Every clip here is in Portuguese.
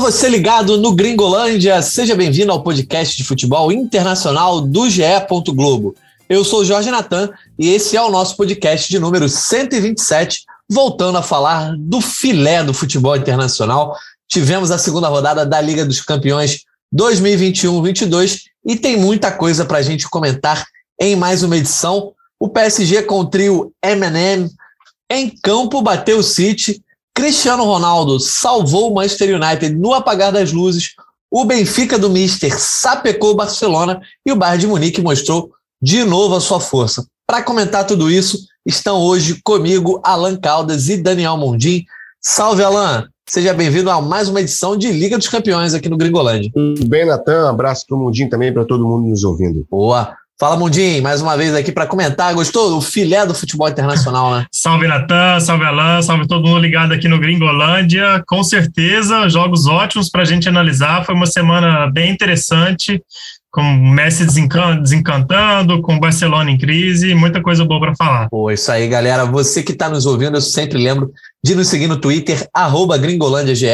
Você ligado no Gringolândia, seja bem-vindo ao podcast de futebol internacional do GE. Globo. Eu sou Jorge Natan e esse é o nosso podcast de número 127, voltando a falar do filé do futebol internacional. Tivemos a segunda rodada da Liga dos Campeões 2021-22 e tem muita coisa para a gente comentar em mais uma edição. O PSG com o trio M&M em campo bateu o City Cristiano Ronaldo salvou o Manchester United no apagar das luzes. O Benfica do Mister sapecou o Barcelona e o Bayern de Munique mostrou de novo a sua força. Para comentar tudo isso, estão hoje comigo Alan Caldas e Daniel Mondim. Salve, Alan! Seja bem-vindo a mais uma edição de Liga dos Campeões aqui no Gringolândia. Tudo bem, Natan? Abraço para o Mundim também, para todo mundo nos ouvindo. Boa! Fala, Mundim, mais uma vez aqui para comentar. Gostou do filé do futebol internacional, né? salve, Natan, salve, Alan, salve todo mundo ligado aqui no Gringolândia. Com certeza, jogos ótimos para a gente analisar. Foi uma semana bem interessante, com o Messi desencantando, com o Barcelona em crise, muita coisa boa para falar. Pô, isso aí, galera. Você que está nos ouvindo, eu sempre lembro de nos seguir no Twitter, arroba gringolândiage.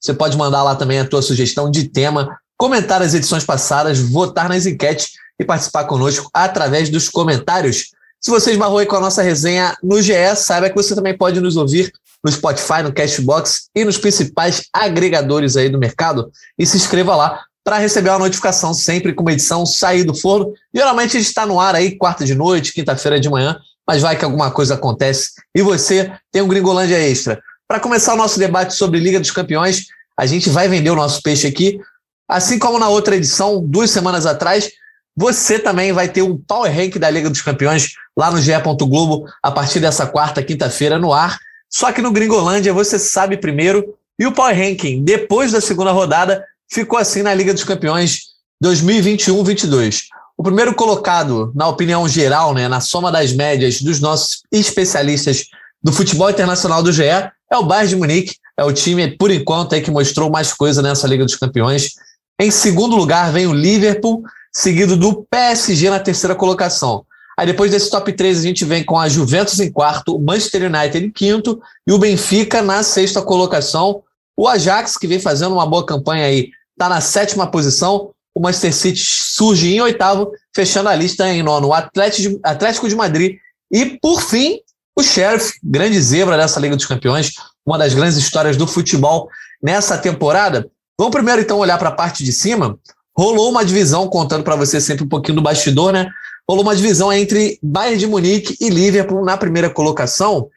Você pode mandar lá também a tua sugestão de tema, comentar as edições passadas, votar nas enquetes e participar conosco através dos comentários. Se você esbarrou aí com a nossa resenha no GE, saiba que você também pode nos ouvir no Spotify, no Cashbox e nos principais agregadores aí do mercado. E se inscreva lá para receber uma notificação sempre com uma edição sair do forno. Geralmente a gente está no ar aí quarta de noite, quinta-feira de manhã, mas vai que alguma coisa acontece e você tem um Gringolândia Extra. Para começar o nosso debate sobre Liga dos Campeões, a gente vai vender o nosso peixe aqui. Assim como na outra edição, duas semanas atrás, você também vai ter um Power Rank da Liga dos Campeões lá no GE. Globo a partir dessa quarta, quinta-feira no ar. Só que no Gringolândia você sabe primeiro. E o Power Ranking, depois da segunda rodada, ficou assim na Liga dos Campeões 2021-22. O primeiro colocado, na opinião geral, né, na soma das médias dos nossos especialistas do futebol internacional do GE, é o Bayern de Munique. É o time, por enquanto, aí, que mostrou mais coisa nessa Liga dos Campeões. Em segundo lugar vem o Liverpool seguido do PSG na terceira colocação. Aí depois desse top 3 a gente vem com a Juventus em quarto, o Manchester United em quinto e o Benfica na sexta colocação. O Ajax, que vem fazendo uma boa campanha aí, está na sétima posição. O Manchester City surge em oitavo, fechando a lista em nono. O Atlético Atlético de Madrid. E, por fim, o Sheriff, grande zebra dessa Liga dos Campeões, uma das grandes histórias do futebol nessa temporada. Vamos primeiro, então, olhar para a parte de cima. Rolou uma divisão, contando para você sempre um pouquinho do bastidor, né? Rolou uma divisão entre Bayern de Munique e Liverpool na primeira colocação.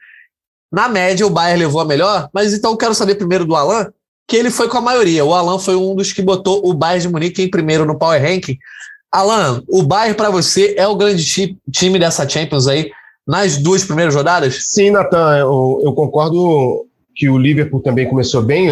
Na média, o Bayern levou a melhor, mas então eu quero saber primeiro do Alan, que ele foi com a maioria. O Alan foi um dos que botou o Bayern de Munique em primeiro no Power Ranking. Alan, o Bayern para você é o grande time dessa Champions aí nas duas primeiras rodadas? Sim, Natan, eu, eu concordo que o Liverpool também começou bem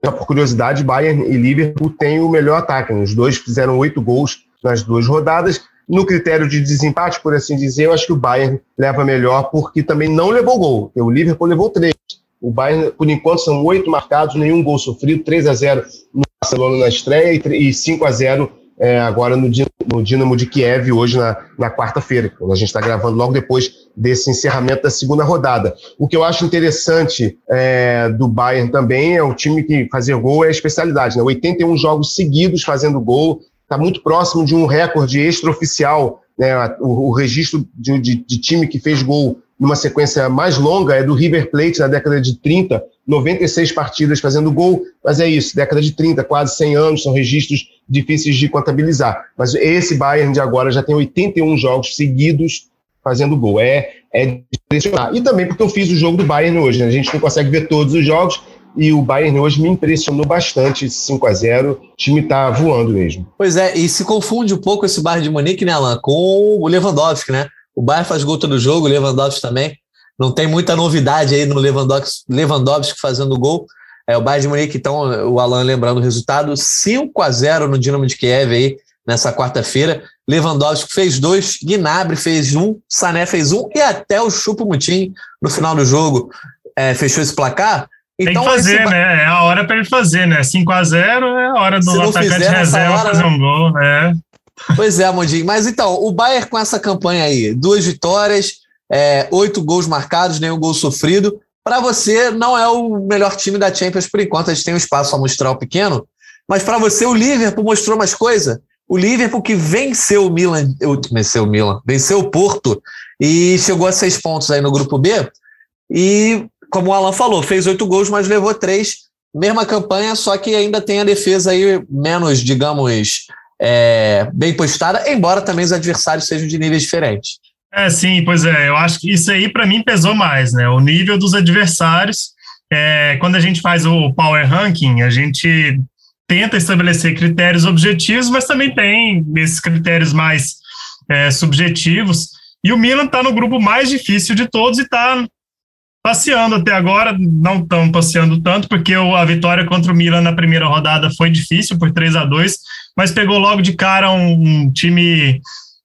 por curiosidade, Bayern e Liverpool têm o melhor ataque. Os dois fizeram oito gols nas duas rodadas. No critério de desempate, por assim dizer, eu acho que o Bayern leva melhor, porque também não levou gol. O Liverpool levou três. O Bayern, por enquanto, são oito marcados, nenhum gol sofrido, 3 a 0 no Barcelona na estreia e 5 a 0 é, agora no, no Dinamo de Kiev, hoje na, na quarta-feira, quando a gente está gravando logo depois desse encerramento da segunda rodada. O que eu acho interessante é, do Bayern também é o time que fazer gol é a especialidade, né? 81 jogos seguidos fazendo gol, está muito próximo de um recorde extraoficial, né? o, o registro de, de, de time que fez gol numa sequência mais longa é do River Plate na década de 30, 96 partidas fazendo gol, mas é isso, década de 30, quase 100 anos, são registros difíceis de contabilizar. Mas esse Bayern de agora já tem 81 jogos seguidos fazendo gol. É, é impressionar. E também porque eu fiz o jogo do Bayern hoje, né? a gente não consegue ver todos os jogos, e o Bayern hoje me impressionou bastante, 5 a 0 o time está voando mesmo. Pois é, e se confunde um pouco esse Bayern de Munique, né, Alan, com o Lewandowski, né? O Bayern faz gol todo jogo, o Lewandowski também. Não tem muita novidade aí no Lewandowski, Lewandowski fazendo gol. É, o Bayern de Munique, então, o Alan lembrando o resultado, 5 a 0 no Dinamo de Kiev aí, nessa quarta-feira. Lewandowski fez dois, Gnabry fez um, Sané fez um e até o Chupo-Mutim no final do jogo é, fechou esse placar. Então, Tem que fazer, esse... né? É a hora para ele fazer, né? 5 a 0 é a hora do atacante reserva fazer né? um gol. É. Pois é, Mondinho. Mas então, o Bayern com essa campanha aí, duas vitórias, é, oito gols marcados, nenhum gol sofrido. para você não é o melhor time da Champions por enquanto, a gente tem um espaço amostral pequeno, mas para você o Liverpool mostrou mais coisa. O Liverpool que venceu o Milan, venceu o Milan, venceu o Porto e chegou a seis pontos aí no grupo B. E, como o Alan falou, fez oito gols, mas levou três. Mesma campanha, só que ainda tem a defesa aí menos, digamos, é, bem postada, embora também os adversários sejam de níveis diferentes. É, sim, pois é. Eu acho que isso aí para mim pesou mais, né? O nível dos adversários. É, quando a gente faz o Power Ranking, a gente tenta estabelecer critérios objetivos, mas também tem esses critérios mais é, subjetivos. E o Milan está no grupo mais difícil de todos e está passeando até agora, não estão passeando tanto, porque a vitória contra o Milan na primeira rodada foi difícil, por 3 a 2 mas pegou logo de cara um, um time,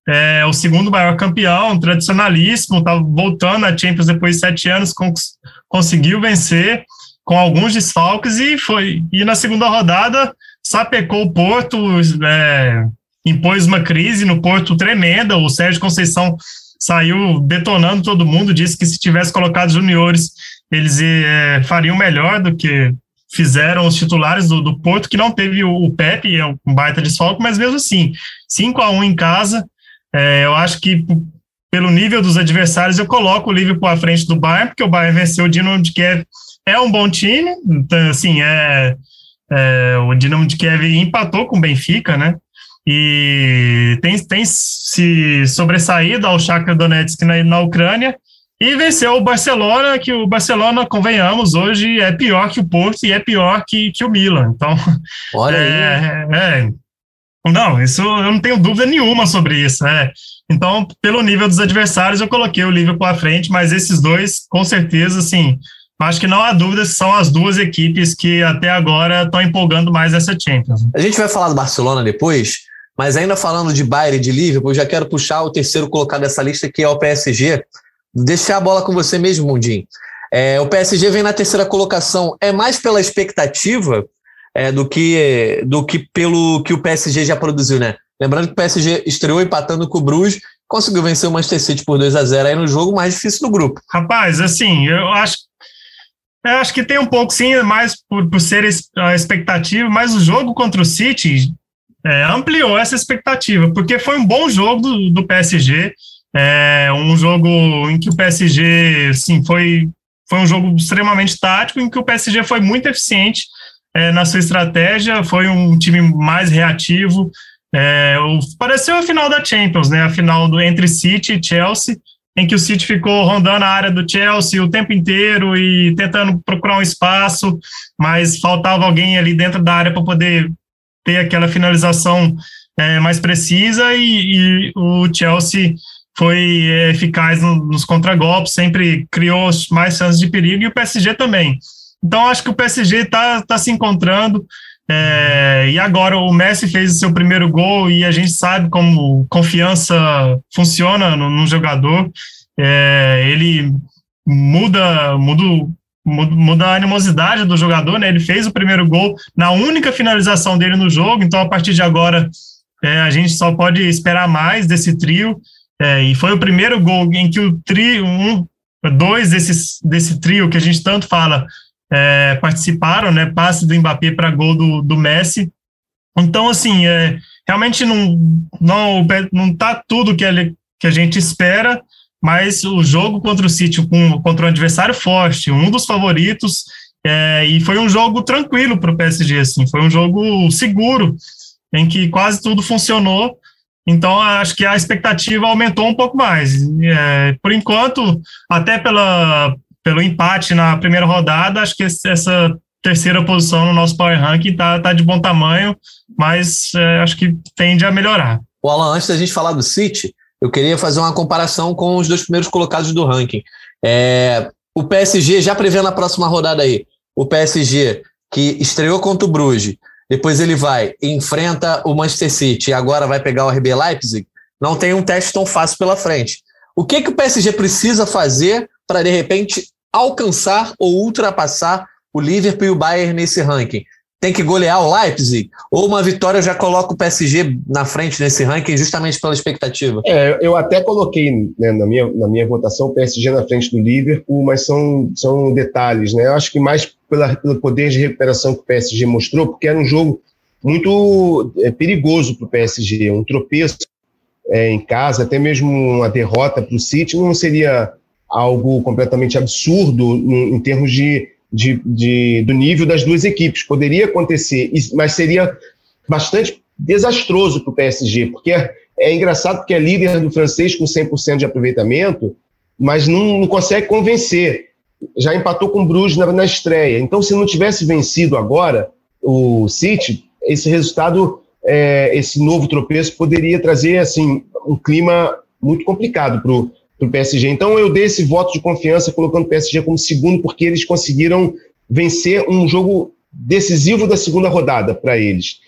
é, o segundo maior campeão, tradicionalíssimo, está voltando à Champions depois de sete anos, cons conseguiu vencer com alguns desfalques e foi. E na segunda rodada sapecou o Porto, é, impôs uma crise no Porto tremenda. O Sérgio Conceição saiu detonando todo mundo, disse que se tivesse colocado juniores, eles é, fariam melhor do que fizeram os titulares do, do Porto, que não teve o, o Pepe, é um baita desfalque, mas mesmo assim, 5 a 1 em casa, é, eu acho que pelo nível dos adversários, eu coloco o Liverpool à frente do Bayern, porque o Bayern venceu o Dinamo de Kiev, é um bom time, então, assim, é, é, o Dinamo de Kiev empatou com o Benfica, né, e tem, tem se sobressaído ao Shakhtar Donetsk na, na Ucrânia, e venceu o Barcelona, que o Barcelona, convenhamos, hoje é pior que o Porto e é pior que, que o Milan. Então, Olha é, aí. É, não, isso eu não tenho dúvida nenhuma sobre isso. É. Então, pelo nível dos adversários, eu coloquei o Liverpool à frente, mas esses dois, com certeza, assim, acho que não há dúvida que são as duas equipes que até agora estão empolgando mais essa Champions. A gente vai falar do Barcelona depois, mas ainda falando de Bayern e de Liverpool, já quero puxar o terceiro colocado dessa lista, que é o PSG deixar a bola com você mesmo, Mundinho. É, o PSG vem na terceira colocação, é mais pela expectativa é, do, que, do que pelo que o PSG já produziu, né? Lembrando que o PSG estreou empatando com o Bruges, conseguiu vencer o Manchester City por 2 a 0 aí no jogo mais difícil do grupo. Rapaz, assim, eu acho eu acho que tem um pouco, sim, mais por, por ser a expectativa, mas o jogo contra o City é, ampliou essa expectativa, porque foi um bom jogo do, do PSG. É um jogo em que o PSG, assim, foi, foi um jogo extremamente tático, em que o PSG foi muito eficiente é, na sua estratégia, foi um time mais reativo. É, o, pareceu a final da Champions, né? A final do, entre City e Chelsea, em que o City ficou rondando a área do Chelsea o tempo inteiro e tentando procurar um espaço, mas faltava alguém ali dentro da área para poder ter aquela finalização é, mais precisa e, e o Chelsea foi eficaz nos contragolpes, sempre criou mais chances de perigo e o PSG também. Então, acho que o PSG está tá se encontrando. É, e agora o Messi fez o seu primeiro gol e a gente sabe como confiança funciona no jogador. É, ele muda, muda, muda a animosidade do jogador, né? Ele fez o primeiro gol na única finalização dele no jogo, então a partir de agora é, a gente só pode esperar mais desse trio. É, e foi o primeiro gol em que o trio, um, dois desses, desse trio que a gente tanto fala, é, participaram, né? Passe do Mbappé para gol do, do Messi. Então, assim, é, realmente não, não, não tá tudo que, ele, que a gente espera, mas o jogo contra o City, com, contra um adversário forte, um dos favoritos, é, e foi um jogo tranquilo para o PSG, assim, foi um jogo seguro, em que quase tudo funcionou, então, acho que a expectativa aumentou um pouco mais. É, por enquanto, até pela, pelo empate na primeira rodada, acho que essa terceira posição no nosso Power Ranking está tá de bom tamanho, mas é, acho que tende a melhorar. O Alan, antes da gente falar do City, eu queria fazer uma comparação com os dois primeiros colocados do ranking. É, o PSG, já prevendo a próxima rodada aí, o PSG que estreou contra o Bruges, depois ele vai, enfrenta o Manchester City e agora vai pegar o RB Leipzig, não tem um teste tão fácil pela frente. O que, que o PSG precisa fazer para, de repente, alcançar ou ultrapassar o Liverpool e o Bayern nesse ranking? tem que golear o Leipzig? Ou uma vitória já coloca o PSG na frente nesse ranking justamente pela expectativa? É, eu até coloquei né, na, minha, na minha votação o PSG na frente do Liverpool, mas são, são detalhes, né? Eu acho que mais pela, pelo poder de recuperação que o PSG mostrou, porque era um jogo muito é, perigoso para o PSG, um tropeço é, em casa, até mesmo uma derrota para o City não seria algo completamente absurdo em, em termos de, de, de, do nível das duas equipes. Poderia acontecer, mas seria bastante desastroso para o PSG, porque é, é, engraçado porque é líder do francês com 100% de aproveitamento, mas não, não, consegue convencer. Já empatou com o Bruges na, na estreia. Então, se não tivesse vencido agora o City, esse resultado, é, esse novo tropeço poderia trazer assim um clima muito complicado para o PSG. Então eu dei esse voto de confiança colocando o PSG como segundo, porque eles conseguiram vencer um jogo decisivo da segunda rodada para eles.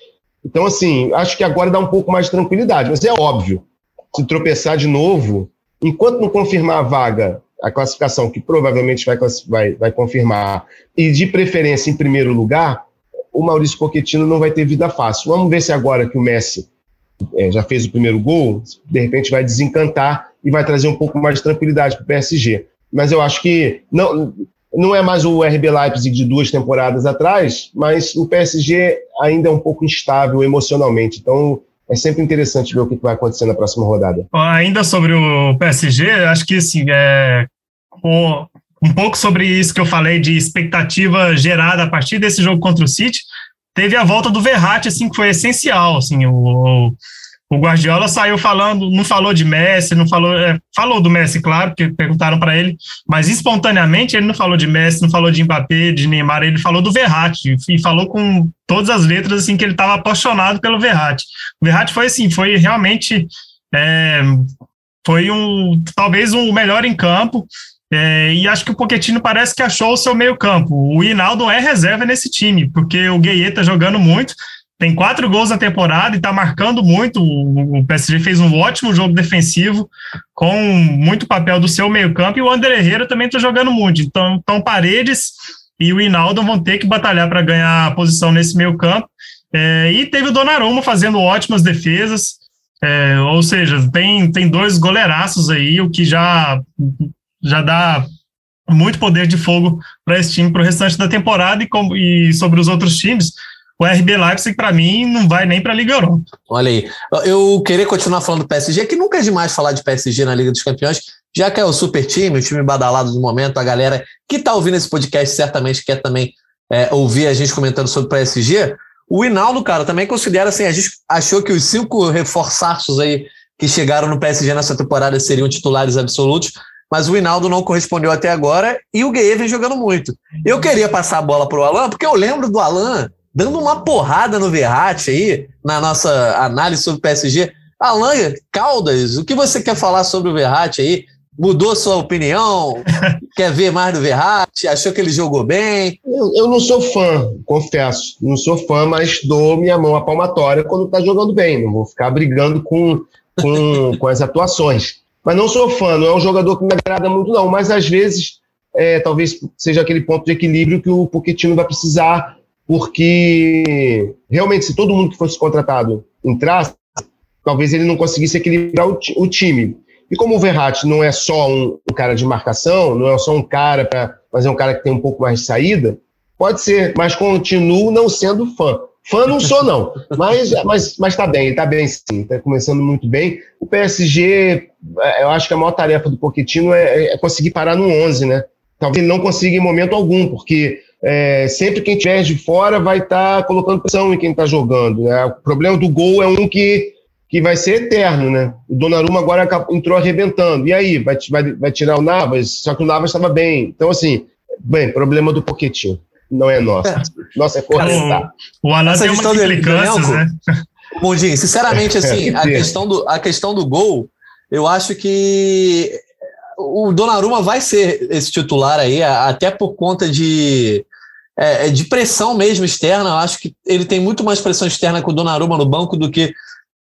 Então, assim, acho que agora dá um pouco mais de tranquilidade, mas é óbvio, se tropeçar de novo, enquanto não confirmar a vaga, a classificação, que provavelmente vai, vai, vai confirmar, e de preferência em primeiro lugar, o Maurício Pochettino não vai ter vida fácil. Vamos ver se agora que o Messi é, já fez o primeiro gol, de repente vai desencantar e vai trazer um pouco mais de tranquilidade para o PSG. Mas eu acho que não, não é mais o RB Leipzig de duas temporadas atrás, mas o PSG ainda é um pouco instável emocionalmente. Então é sempre interessante ver o que vai acontecer na próxima rodada. Ainda sobre o PSG, acho que assim, é, o, um pouco sobre isso que eu falei de expectativa gerada a partir desse jogo contra o City, teve a volta do Verratti, assim, que foi essencial, assim, o, o Guardiola saiu falando, não falou de Messi, não falou, é, falou do Messi, claro, porque perguntaram para ele, mas espontaneamente ele não falou de Messi, não falou de Mbappé, de Neymar, ele falou do Verratti e falou com todas as letras assim que ele estava apaixonado pelo Verratti. O Verratti foi assim, foi realmente é, foi um talvez um melhor em campo. É, e acho que o Pochettino parece que achou o seu meio campo. O Hinaldo é reserva nesse time, porque o Gueye está jogando muito, tem quatro gols na temporada e está marcando muito. O PSG fez um ótimo jogo defensivo, com muito papel do seu meio campo, e o André Herrera também está jogando muito. Então, então, Paredes e o Hinaldo vão ter que batalhar para ganhar a posição nesse meio campo. É, e teve o Donnarumma fazendo ótimas defesas, é, ou seja, tem, tem dois goleiraços aí, o que já já dá muito poder de fogo para esse time para o restante da temporada e, com, e sobre os outros times. O RB Leipzig, para mim, não vai nem para a Liga Europa. Olha aí. Eu queria continuar falando do PSG, que nunca é demais falar de PSG na Liga dos Campeões, já que é o super time, o time badalado do momento, a galera que está ouvindo esse podcast certamente quer também é, ouvir a gente comentando sobre o PSG. O Hinaldo, cara, também considera assim, a gente achou que os cinco reforçaços aí que chegaram no PSG nessa temporada seriam titulares absolutos mas o Hinaldo não correspondeu até agora e o Gueye vem jogando muito. Eu queria passar a bola para o Alan, porque eu lembro do Alan dando uma porrada no Verratti aí, na nossa análise sobre o PSG. Alan Caldas, o que você quer falar sobre o Verratti aí? Mudou sua opinião? quer ver mais do Verratti? Achou que ele jogou bem? Eu, eu, não sou fã, confesso. Não sou fã, mas dou minha mão à palmatória quando está jogando bem. Não vou ficar brigando com, com, com as atuações. Mas não sou fã, não é um jogador que me agrada muito, não. Mas às vezes, é, talvez seja aquele ponto de equilíbrio que o Pochettino vai precisar, porque realmente, se todo mundo que fosse contratado entrasse, talvez ele não conseguisse equilibrar o, o time. E como o Verratti não é só um, um, cara de marcação, não é só um cara para mas é um cara que tem um pouco mais de saída, pode ser, mas continuo não sendo fã. Fã não sou, não. Mas, mas, mas tá bem, tá bem sim, tá começando muito bem. O PSG, é, eu acho que a maior tarefa do Pochettino é, é conseguir parar no 11, né? Talvez ele não consiga em momento algum, porque é, sempre quem tiver de fora vai estar tá colocando pressão em quem está jogando. Né? O problema do gol é um que, que vai ser eterno, né? O Donnarumma agora entrou arrebentando. E aí, vai, vai, vai tirar o Navas? Só que o Navas estava bem. Então, assim, bem, problema do Pochettino não é nossa. É. Nossa é corretar. O, o Alan tem umas implicâncias, né? Mundinho, sinceramente, assim, a questão, do, a questão do gol, eu acho que o Donnarumma vai ser esse titular aí, até por conta de, é, é, de pressão mesmo externa. Eu acho que ele tem muito mais pressão externa com o Donnarumma no banco do que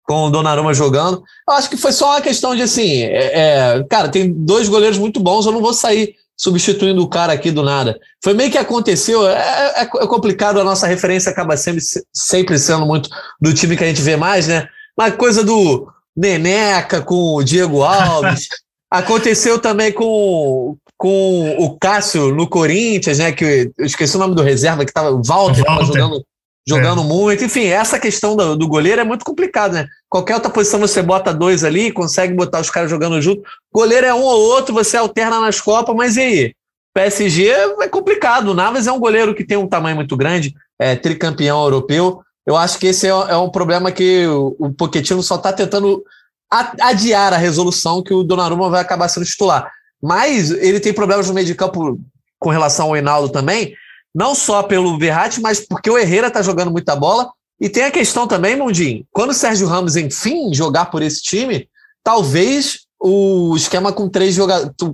com o Donnarumma jogando. Eu acho que foi só uma questão de assim, é, é, cara, tem dois goleiros muito bons, eu não vou sair substituindo o cara aqui do nada. Foi meio que aconteceu. É, é, é complicado, a nossa referência acaba sempre, sempre sendo muito do time que a gente vê mais, né? Mas coisa do Neneca com o Diego Alves. Aconteceu também com, com o Cássio no Corinthians, né? Que eu esqueci o nome do reserva, que estava o Walter, Walter. jogando, jogando é. muito. Enfim, essa questão do, do goleiro é muito complicada, né? Qualquer outra posição você bota dois ali, consegue botar os caras jogando junto. Goleiro é um ou outro, você alterna nas Copas, mas e aí? PSG é complicado. O Navas é um goleiro que tem um tamanho muito grande, é tricampeão europeu. Eu acho que esse é, é um problema que o, o Pochettino só está tentando adiar a resolução que o Donnarumma vai acabar sendo titular. Mas ele tem problemas no meio de campo com relação ao Hinaldo também, não só pelo Verratti, mas porque o Herrera está jogando muita bola. E tem a questão também, Mundinho, quando o Sérgio Ramos, enfim, jogar por esse time, talvez o esquema com três,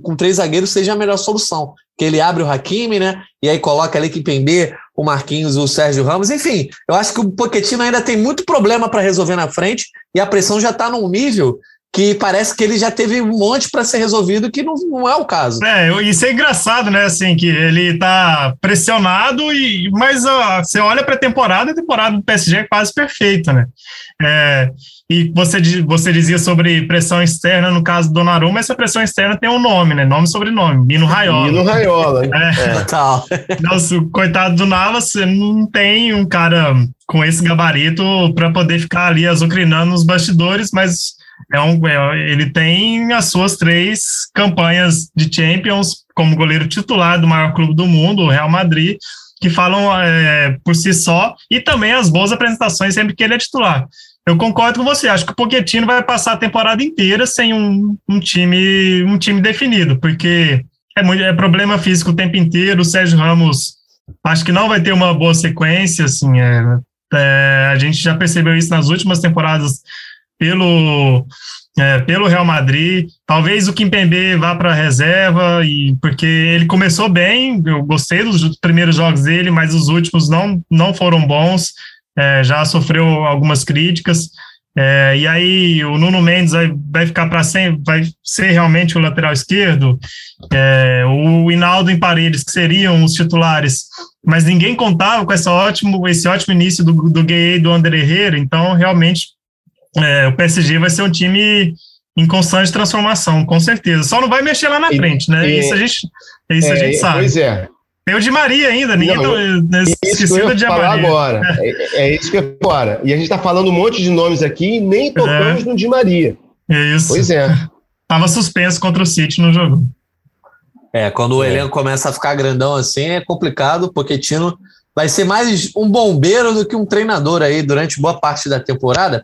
com três zagueiros seja a melhor solução. Que ele abre o Hakimi, né? E aí coloca ali que Pembe, o Marquinhos, o Sérgio Ramos. Enfim, eu acho que o Pochettino ainda tem muito problema para resolver na frente e a pressão já está num nível que parece que ele já teve um monte para ser resolvido, que não, não é o caso. É, isso é engraçado, né? Assim, que ele tá pressionado, e mas ó, você olha para a temporada, a temporada do PSG é quase perfeita, né? É, e você, você dizia sobre pressão externa, no caso do Donnarumma, essa pressão externa tem um nome, né? Nome e sobrenome, Mino Raiola. Mino Raiola. É. é. Total. Nossa, coitado do Navas, você não tem um cara com esse gabarito para poder ficar ali azucrinando nos bastidores, mas é um, é, ele tem as suas três campanhas de Champions como goleiro titular do maior clube do mundo, o Real Madrid, que falam é, por si só, e também as boas apresentações sempre que ele é titular. Eu concordo com você, acho que o Pochettino vai passar a temporada inteira sem um, um time, um time definido, porque é, muito, é problema físico o tempo inteiro, o Sérgio Ramos acho que não vai ter uma boa sequência, assim, é, é, a gente já percebeu isso nas últimas temporadas pelo, é, pelo Real Madrid. Talvez o Kimpembe vá para a reserva, e, porque ele começou bem, eu gostei dos primeiros jogos dele, mas os últimos não, não foram bons, é, já sofreu algumas críticas. É, e aí o Nuno Mendes vai, vai ficar para sempre, vai ser realmente o lateral esquerdo. É, o Hinaldo em Paredes, que seriam os titulares, mas ninguém contava com essa ótimo, esse ótimo início do, do Gay e do André Herrera, então realmente é, o PSG vai ser um time em constante transformação, com certeza. Só não vai mexer lá na e, frente, né? E, isso a gente, isso é, a gente sabe. Pois é. Tem o de Maria ainda, ninguém não, tá, esqueceu de falar Maria. agora. É, é, isso que é agora. E a gente está falando um monte de nomes aqui e nem tocamos é. no de Maria. É isso. Pois é. Tava suspenso contra o City no jogo. É, quando o é. elenco começa a ficar grandão assim, é complicado, porque Tino vai ser mais um bombeiro do que um treinador aí durante boa parte da temporada.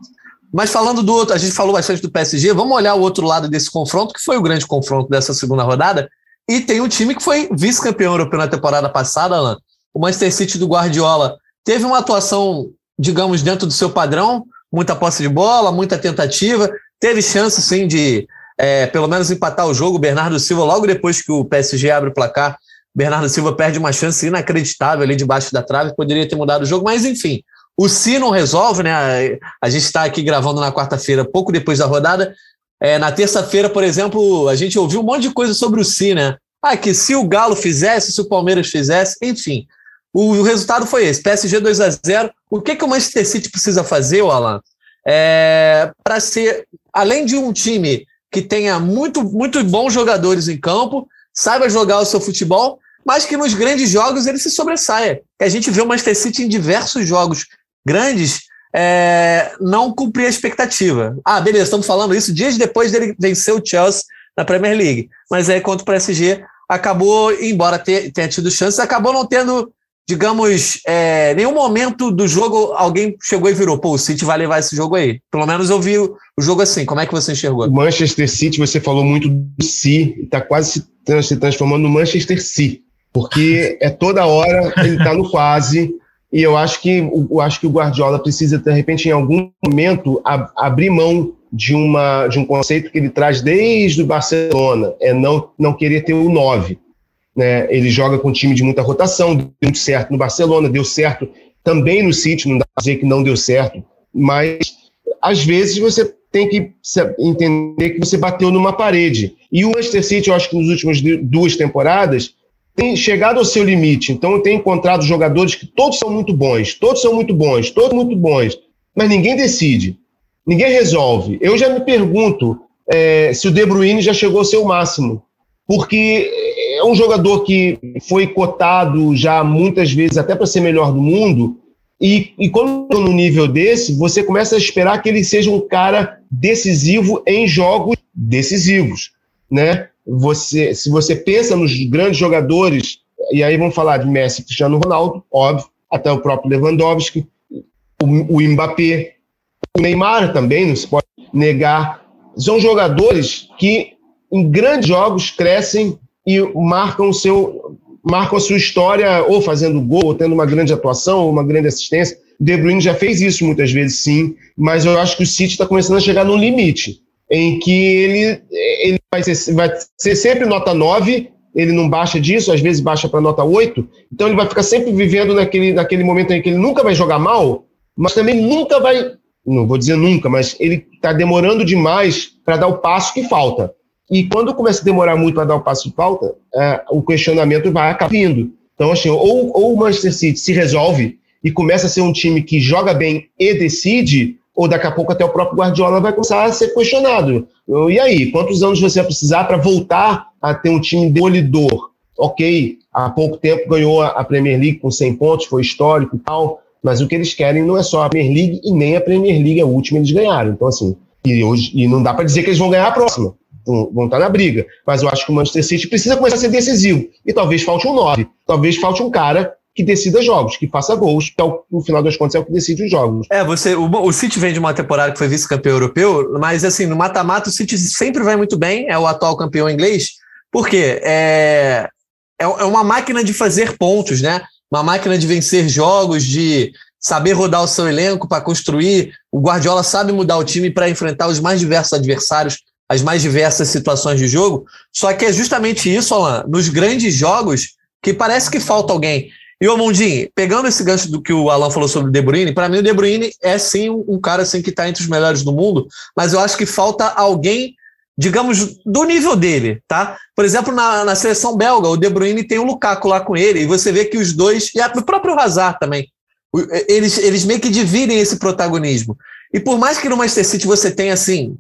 Mas falando do outro, a gente falou bastante do PSG, vamos olhar o outro lado desse confronto, que foi o grande confronto dessa segunda rodada. E tem um time que foi vice-campeão europeu na temporada passada, Alan. O Manchester City do Guardiola teve uma atuação, digamos, dentro do seu padrão, muita posse de bola, muita tentativa, teve chance, sim, de é, pelo menos empatar o jogo. Bernardo Silva, logo depois que o PSG abre o placar, Bernardo Silva perde uma chance inacreditável ali debaixo da trave, poderia ter mudado o jogo, mas enfim, o Si não resolve, né? A gente está aqui gravando na quarta-feira, pouco depois da rodada. É, na terça-feira, por exemplo, a gente ouviu um monte de coisa sobre o Si, né? Ah, que se o Galo fizesse, se o Palmeiras fizesse, enfim. O, o resultado foi esse: PSG 2 a 0 O que, que o Manchester City precisa fazer, Alan? É, para ser, além de um time que tenha muito, muito bons jogadores em campo, saiba jogar o seu futebol, mas que nos grandes jogos ele se sobressaia. Que a gente vê o Manchester City em diversos jogos grandes é, não cumprir a expectativa. Ah, beleza, estamos falando isso dias depois dele vencer o Chelsea na Premier League. Mas aí, contra o PSG, acabou, embora tenha tido chances, acabou não tendo, digamos, é, nenhum momento do jogo alguém chegou e virou, pô, o City vai levar esse jogo aí. Pelo menos eu vi o, jogo assim. Como é que você enxergou? Manchester City, você falou muito do Si, está quase se transformando no Manchester City. Porque é toda hora ele está no quase, e eu acho que eu acho que o Guardiola precisa, de repente, em algum momento, ab abrir mão de, uma, de um conceito que ele traz desde o Barcelona, é não, não querer ter o 9. Né? Ele joga com um time de muita rotação, deu muito certo no Barcelona, deu certo também no City, não dá para dizer que não deu certo, mas às vezes você tem que entender que você bateu numa parede. E o Manchester City, eu acho que nas últimas duas temporadas, tem chegado ao seu limite. Então, tem encontrado jogadores que todos são muito bons, todos são muito bons, todos muito bons, mas ninguém decide, ninguém resolve. Eu já me pergunto é, se o De Bruyne já chegou ao seu máximo, porque é um jogador que foi cotado já muitas vezes até para ser melhor do mundo, e, e quando no nível desse, você começa a esperar que ele seja um cara decisivo em jogos decisivos, né? Você, se você pensa nos grandes jogadores, e aí vamos falar de Messi, Cristiano Ronaldo, óbvio, até o próprio Lewandowski, o, o Mbappé, o Neymar também, não se pode negar. São jogadores que em grandes jogos crescem e marcam seu marcam a sua história ou fazendo gol, ou tendo uma grande atuação, ou uma grande assistência. De Bruyne já fez isso muitas vezes, sim, mas eu acho que o City está começando a chegar num limite em que ele, ele vai, ser, vai ser sempre nota 9, ele não baixa disso, às vezes baixa para nota 8, então ele vai ficar sempre vivendo naquele, naquele momento em que ele nunca vai jogar mal, mas também nunca vai, não vou dizer nunca, mas ele está demorando demais para dar o passo que falta. E quando começa a demorar muito para dar o passo de falta, é, o questionamento vai acabar vindo. Então, assim, ou, ou o Manchester City se resolve e começa a ser um time que joga bem e decide, ou daqui a pouco até o próprio Guardiola vai começar a ser questionado. E aí, quantos anos você vai precisar para voltar a ter um time demolidor? Ok, há pouco tempo ganhou a Premier League com 100 pontos, foi histórico e tal, mas o que eles querem não é só a Premier League e nem a Premier League, a última eles ganharam. Então, assim, e, hoje, e não dá para dizer que eles vão ganhar a próxima vão, estar na briga. Mas eu acho que o Manchester City precisa começar a ser decisivo. E talvez falte um 9. Talvez falte um cara que decida jogos, que faça gols, que é no final das contas é o que decide os jogos. É, você, o, o City vem de uma temporada que foi vice-campeão europeu, mas assim, no mata-mata o City sempre vai muito bem, é o atual campeão inglês, porque é, é, é uma máquina de fazer pontos, né? Uma máquina de vencer jogos, de saber rodar o seu elenco para construir. O Guardiola sabe mudar o time para enfrentar os mais diversos adversários as mais diversas situações de jogo. Só que é justamente isso, Alan, nos grandes jogos, que parece que falta alguém. E o Mundim, pegando esse gancho do que o Alan falou sobre o De Bruyne, para mim o De Bruyne é sim um cara assim, que está entre os melhores do mundo, mas eu acho que falta alguém, digamos, do nível dele, tá? Por exemplo, na, na seleção belga, o De Bruyne tem o Lukaku lá com ele, e você vê que os dois, e o próprio Hazard também, eles, eles meio que dividem esse protagonismo. E por mais que no Manchester City você tenha, assim,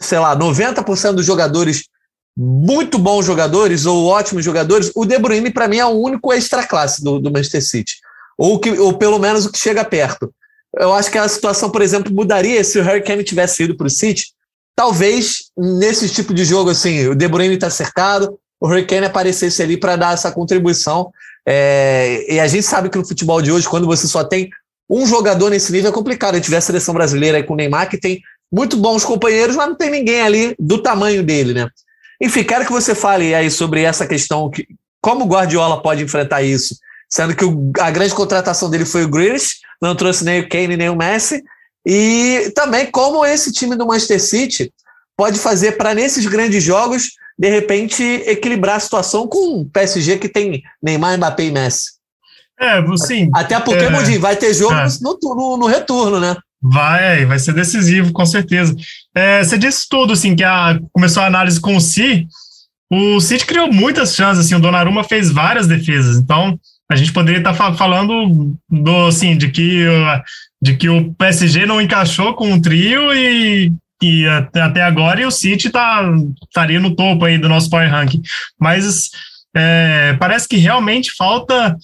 sei lá, 90% dos jogadores muito bons jogadores ou ótimos jogadores, o De Bruyne, para mim, é o único extra-classe do, do Manchester City. Ou, que, ou pelo menos o que chega perto. Eu acho que a situação, por exemplo, mudaria se o Harry Kane tivesse ido para o City. Talvez, nesse tipo de jogo, assim, o De Bruyne está cercado, o Harry Kane aparecesse ali para dar essa contribuição. É, e a gente sabe que no futebol de hoje, quando você só tem um jogador nesse nível, é complicado. A gente vê a seleção brasileira aí com o Neymar, que tem muito bons companheiros, mas não tem ninguém ali do tamanho dele, né? Enfim, quero que você fale aí sobre essa questão, que, como o Guardiola pode enfrentar isso, sendo que o, a grande contratação dele foi o Grealish, não trouxe nem o Kane nem o Messi, e também como esse time do Manchester City pode fazer para nesses grandes jogos, de repente, equilibrar a situação com o PSG que tem Neymar, Mbappé e Messi. É, sim. Até porque, é, vai ter jogo é. no, no, no retorno, né? Vai, vai ser decisivo, com certeza. É, você disse tudo, assim, que a, começou a análise com o Si. O City criou muitas chances, assim, o Donnarumma fez várias defesas. Então, a gente poderia estar tá falando do, assim, de que, de que o PSG não encaixou com o trio e, e até agora e o City tá, estaria no topo aí do nosso power ranking. Mas é, parece que realmente falta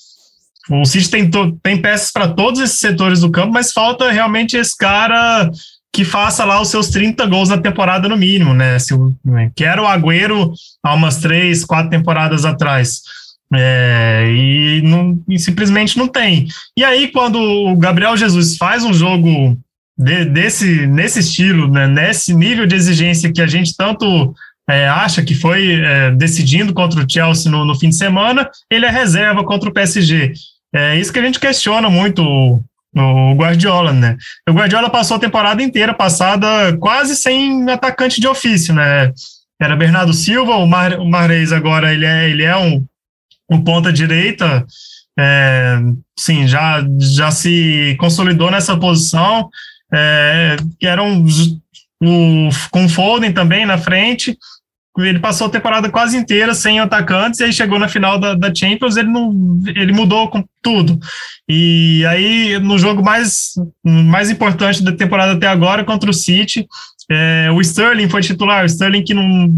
o City tem, tem peças para todos esses setores do campo, mas falta realmente esse cara que faça lá os seus 30 gols na temporada no mínimo, né? Se, né? que era o Agüero há umas três, quatro temporadas atrás. É, e, não, e simplesmente não tem. E aí, quando o Gabriel Jesus faz um jogo de, desse, nesse estilo, né, nesse nível de exigência que a gente tanto é, acha que foi é, decidindo contra o Chelsea no, no, fim de semana, ele é reserva contra o PSG. É isso que a gente questiona muito o, Guardiola, né? O Guardiola passou a temporada inteira passada quase sem atacante de ofício, né? Era Bernardo Silva, o, Mar, o Marreis agora ele é, ele é um, um ponta direita, é, sim, já, já se consolidou nessa posição, é, que eram o, com o Foden também na frente. Ele passou a temporada quase inteira sem atacantes, e aí chegou na final da, da Champions, ele não ele mudou com tudo. E aí, no jogo mais, mais importante da temporada até agora, contra o City, é, o Sterling foi titular, o Sterling que não,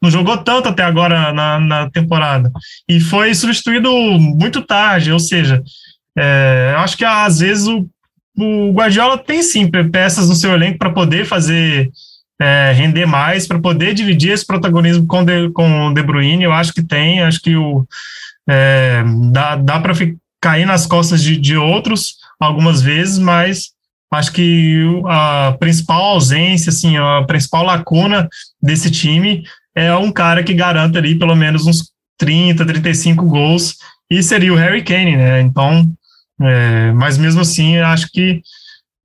não jogou tanto até agora na, na temporada. E foi substituído muito tarde, ou seja, é, eu acho que às vezes o, o Guardiola tem sim peças no seu elenco para poder fazer é, render mais, para poder dividir esse protagonismo com, de, com o De Bruyne. Eu acho que tem, acho que o, é, dá, dá para cair nas costas de, de outros algumas vezes, mas acho que a principal ausência, assim, a principal lacuna desse time é um cara que garanta ali pelo menos uns 30, 35 gols, e seria o Harry Kane, né? Então, é, mas mesmo assim, acho que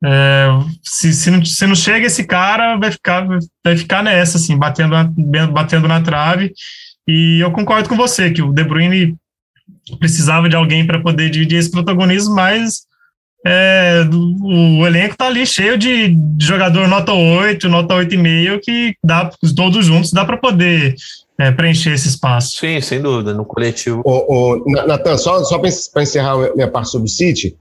é, se, se, não, se não chega esse cara, vai ficar, vai ficar nessa, assim, batendo na, batendo na trave. E eu concordo com você que o De Bruyne precisava de alguém para poder dividir esse protagonismo, mas é, o elenco tá ali cheio de, de jogador nota 8, nota 8,5, que dá, todos juntos, dá para poder é, preencher esse espaço. Sim, sem dúvida, no coletivo. Ô, ô, Natan, só, só para encerrar minha parte sobre o City,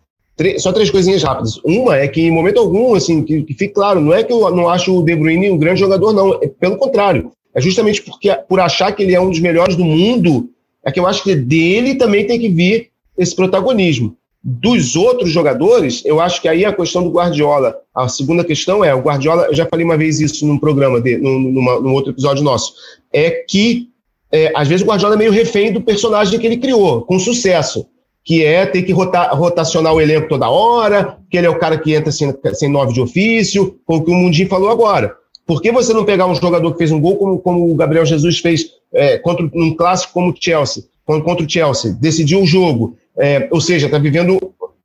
só três coisinhas rápidas. Uma é que, em momento algum, assim, que, que fique claro, não é que eu não acho o De Bruyne um grande jogador, não. É, pelo contrário. É justamente porque, por achar que ele é um dos melhores do mundo, é que eu acho que dele também tem que vir esse protagonismo. Dos outros jogadores, eu acho que aí a questão do Guardiola. A segunda questão é: o Guardiola, eu já falei uma vez isso num programa, de, num, numa, num outro episódio nosso, é que é, às vezes o Guardiola é meio refém do personagem que ele criou, com sucesso, que é ter que rotar, rotacionar o elenco toda hora, que ele é o cara que entra sem, sem nove de ofício, com o que o Mundinho falou agora. Por que você não pegar um jogador que fez um gol como, como o Gabriel Jesus fez é, contra um clássico como o Chelsea, contra o Chelsea, decidiu o jogo, é, ou seja, está vivendo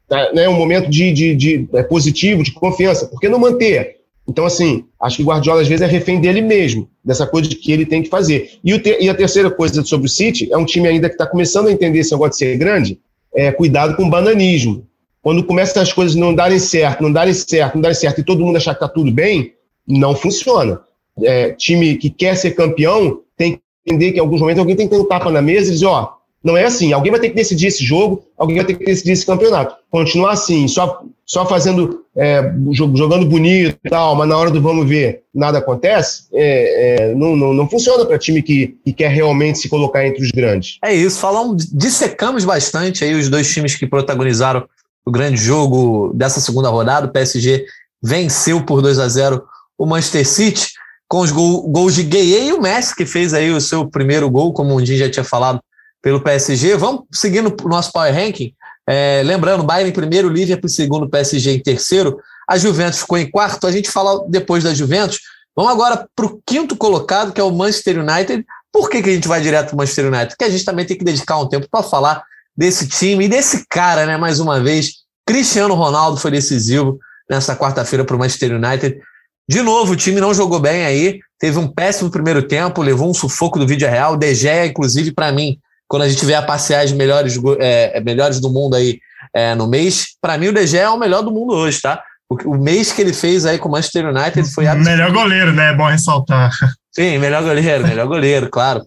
tá, né, um momento de, de, de é, positivo, de confiança. Por que não manter? Então, assim, acho que o Guardiola às vezes é refém dele mesmo, dessa coisa de que ele tem que fazer. E, te, e a terceira coisa sobre o City, é um time ainda que está começando a entender esse negócio de ser grande, é cuidado com o bananismo. Quando começam as coisas não darem certo, não darem certo, não darem certo, e todo mundo achar que está tudo bem, não funciona. É, time que quer ser campeão tem que entender que em alguns momentos alguém tem que ter um tapa na mesa e dizer, ó, não é assim. Alguém vai ter que decidir esse jogo, alguém vai ter que decidir esse campeonato. Continuar assim, só, só fazendo, é, jogando bonito e tal, mas na hora do vamos ver nada acontece, é, é, não, não, não funciona para time que, que quer realmente se colocar entre os grandes. É isso, falamos, dissecamos bastante aí os dois times que protagonizaram o grande jogo dessa segunda rodada. O PSG venceu por 2 a 0 o Manchester City com os gol, gols de Gueye e o Messi, que fez aí o seu primeiro gol, como o Dinho já tinha falado, pelo PSG. Vamos seguindo o nosso Power Ranking. É, lembrando, Bayern em primeiro, Liverpool em segundo, PSG em terceiro. A Juventus ficou em quarto. A gente fala depois da Juventus. Vamos agora para o quinto colocado, que é o Manchester United. Por que, que a gente vai direto para o Manchester United? Porque a gente também tem que dedicar um tempo para falar desse time e desse cara, né? Mais uma vez, Cristiano Ronaldo foi decisivo nessa quarta-feira para o Manchester United. De novo, o time não jogou bem aí, teve um péssimo primeiro tempo, levou um sufoco do vídeo real. De Gea, inclusive, para mim, quando a gente vê a passear as melhores, é, melhores do mundo aí é, no mês, para mim o Gea é o melhor do mundo hoje, tá? O, o mês que ele fez aí com o Manchester United foi absoluto. Melhor goleiro, né? É bom ressaltar. Sim, melhor goleiro, melhor goleiro, claro.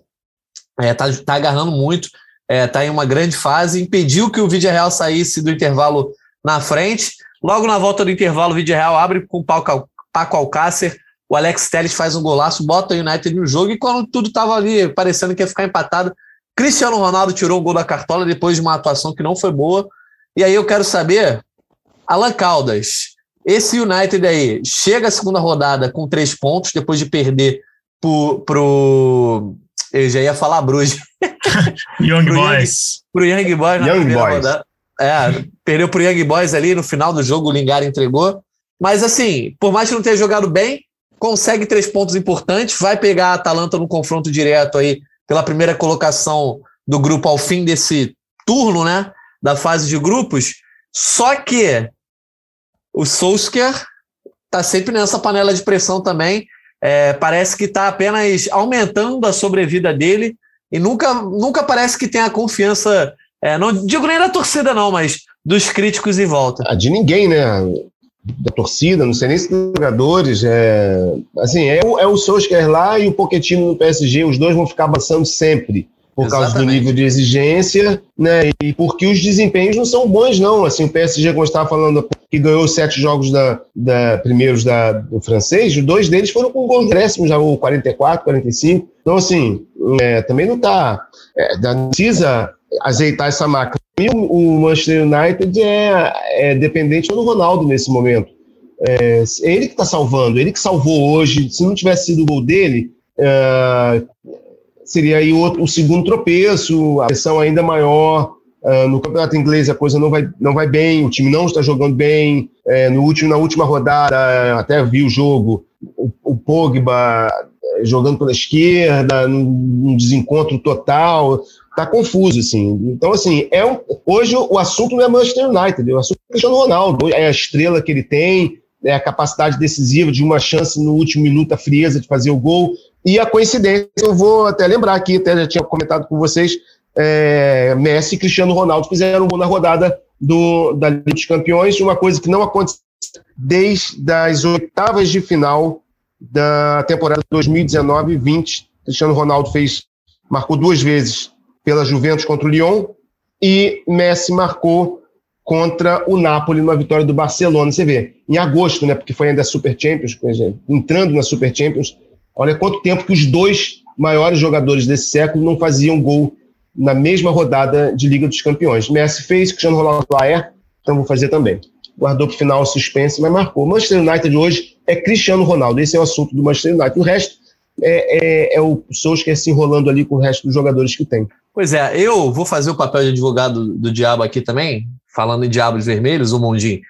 É, tá, tá agarrando muito, é, tá em uma grande fase, impediu que o Vídeo Real saísse do intervalo na frente. Logo na volta do intervalo, o Vídeo Real abre com o Paco Alcácer, o Alex Telles faz um golaço, bota o United no jogo, e quando tudo estava ali parecendo que ia ficar empatado, Cristiano Ronaldo tirou o gol da cartola depois de uma atuação que não foi boa. E aí eu quero saber, Alan Caldas, esse United aí chega à segunda rodada com três pontos, depois de perder pro. pro eu já ia falar Bruges. Young pro Boys. Young, pro Young Boys na Young primeira Boys. rodada. É, perdeu pro Young Boys ali no final do jogo, o Lingard entregou. Mas assim, por mais que não tenha jogado bem, consegue três pontos importantes, vai pegar a Atalanta no confronto direto aí pela primeira colocação do grupo ao fim desse turno, né? Da fase de grupos. Só que o Solskjaer está sempre nessa panela de pressão também. É, parece que está apenas aumentando a sobrevida dele e nunca, nunca parece que tem a confiança, é, não digo nem da torcida, não, mas dos críticos em volta. Ah, de ninguém, né? Da torcida, não sei nem se dos jogadores. É, assim, é, é o Solskjaer lá e o Pochettino no PSG, os dois vão ficar avançando sempre por Exatamente. causa do nível de exigência, né? E porque os desempenhos não são bons, não. Assim, o PSG, como estava falando, que ganhou sete jogos da, da primeiros da, do francês, dois deles foram com gols décimos, já o 44, 45. Então, assim, é, também não está. É, precisa azeitar essa máquina. E o, Manchester United é, é dependente do Ronaldo nesse momento. É, é ele que está salvando, ele que salvou hoje. Se não tivesse sido o gol dele, é, seria aí o, o, segundo tropeço, a pressão ainda maior. Uh, no campeonato inglês a coisa não vai, não vai bem, o time não está jogando bem. É, no último, na última rodada, até vi o jogo, o, o Pogba é, jogando pela esquerda, num, desencontro total, tá confuso, assim. Então, assim, é um, hoje o assunto não é Manchester United, o assunto é Cristiano Ronaldo, é a estrela que ele tem, é a capacidade decisiva de uma chance no último minuto, a frieza de fazer o gol, e a coincidência, eu vou até lembrar aqui, até já tinha comentado com vocês, é, Messi e Cristiano Ronaldo fizeram um gol na rodada do, da Liga dos Campeões, uma coisa que não aconteceu desde as oitavas de final da temporada 2019-20. Cristiano Ronaldo fez, marcou duas vezes pela Juventus contra o Lyon e Messi marcou contra o Napoli numa vitória do Barcelona. Você vê, em agosto, né, porque foi ainda a Super Champions, entrando na Super Champions, Olha quanto tempo que os dois maiores jogadores desse século não faziam gol na mesma rodada de Liga dos Campeões. Messi fez, Cristiano Ronaldo é, então vou fazer também. Guardou para o final o suspense, mas marcou. Manchester United hoje é Cristiano Ronaldo, esse é o assunto do Manchester United. O resto é, é, é o Solskjaer se enrolando ali com o resto dos jogadores que tem. Pois é, eu vou fazer o papel de advogado do diabo aqui também, falando em diabos vermelhos, o Mondinho.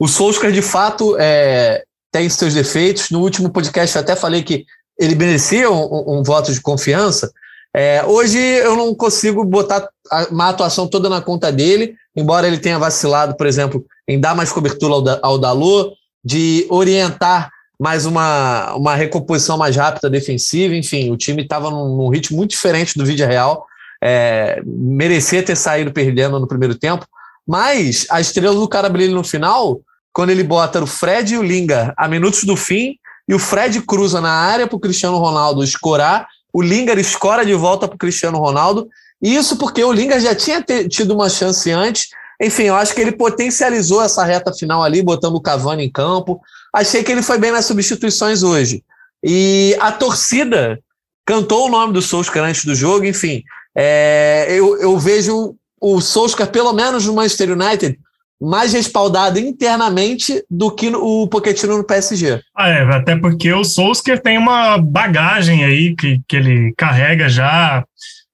O Solskjaer, de fato, é, tem seus defeitos. No último podcast eu até falei que ele merecia um, um voto de confiança. É, hoje eu não consigo botar uma atuação toda na conta dele, embora ele tenha vacilado, por exemplo, em dar mais cobertura ao, ao Dalô, de orientar mais uma, uma recomposição mais rápida defensiva, enfim, o time estava num, num, ritmo muito diferente do vídeo real, é, ter saído perdendo no primeiro tempo, mas a estrela do cara brilha no final, quando ele bota o Fred e o Linga a minutos do fim, e o Fred cruza na área para o Cristiano Ronaldo escorar, o Lingard escora de volta para o Cristiano Ronaldo, isso porque o Lingard já tinha tido uma chance antes, enfim, eu acho que ele potencializou essa reta final ali, botando o Cavani em campo, achei que ele foi bem nas substituições hoje, e a torcida cantou o nome do Solskjaer antes do jogo, enfim, é, eu, eu vejo o Solskjaer, pelo menos no Manchester United, mais respaldado internamente do que o Pochettino no PSG. Ah, é, até porque o Solskjaer tem uma bagagem aí que, que ele carrega já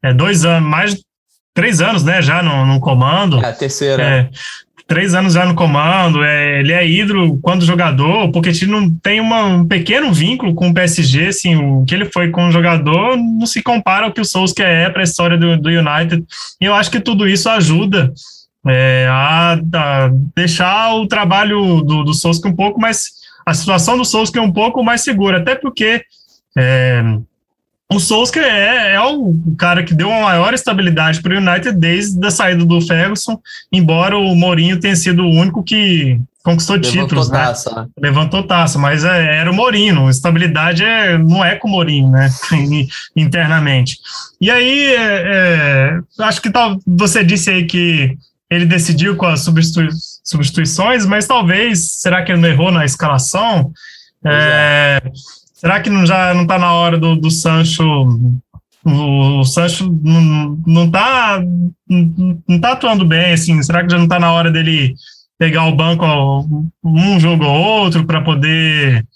é, dois anos, mais três anos, né, já no, no comando. É, terceira. É, três anos já no comando, é, ele é ídolo quando jogador, o Pochettino tem uma, um pequeno vínculo com o PSG, assim, o que ele foi como jogador não se compara ao que o Solskjaer é para a história do, do United, e eu acho que tudo isso ajuda é, a, a, deixar o trabalho do, do Souza um pouco mais. A situação do Souza um pouco mais segura, até porque é, o Souza é, é o cara que deu uma maior estabilidade para o United desde a saída do Ferguson, embora o Mourinho tenha sido o único que conquistou Levantou títulos, né? taça. né? Levantou taça, mas é, era o Mourinho. Estabilidade é, não é com o Mourinho, né? Internamente. E aí, é, é, acho que tal, você disse aí que ele decidiu com as substitui substituições, mas talvez, será que ele não errou na escalação? É, será que não, já não está na hora do, do Sancho o, Sancho não, não tá não tá atuando bem, assim, será que já não está na hora dele pegar o banco um jogo ou outro para poder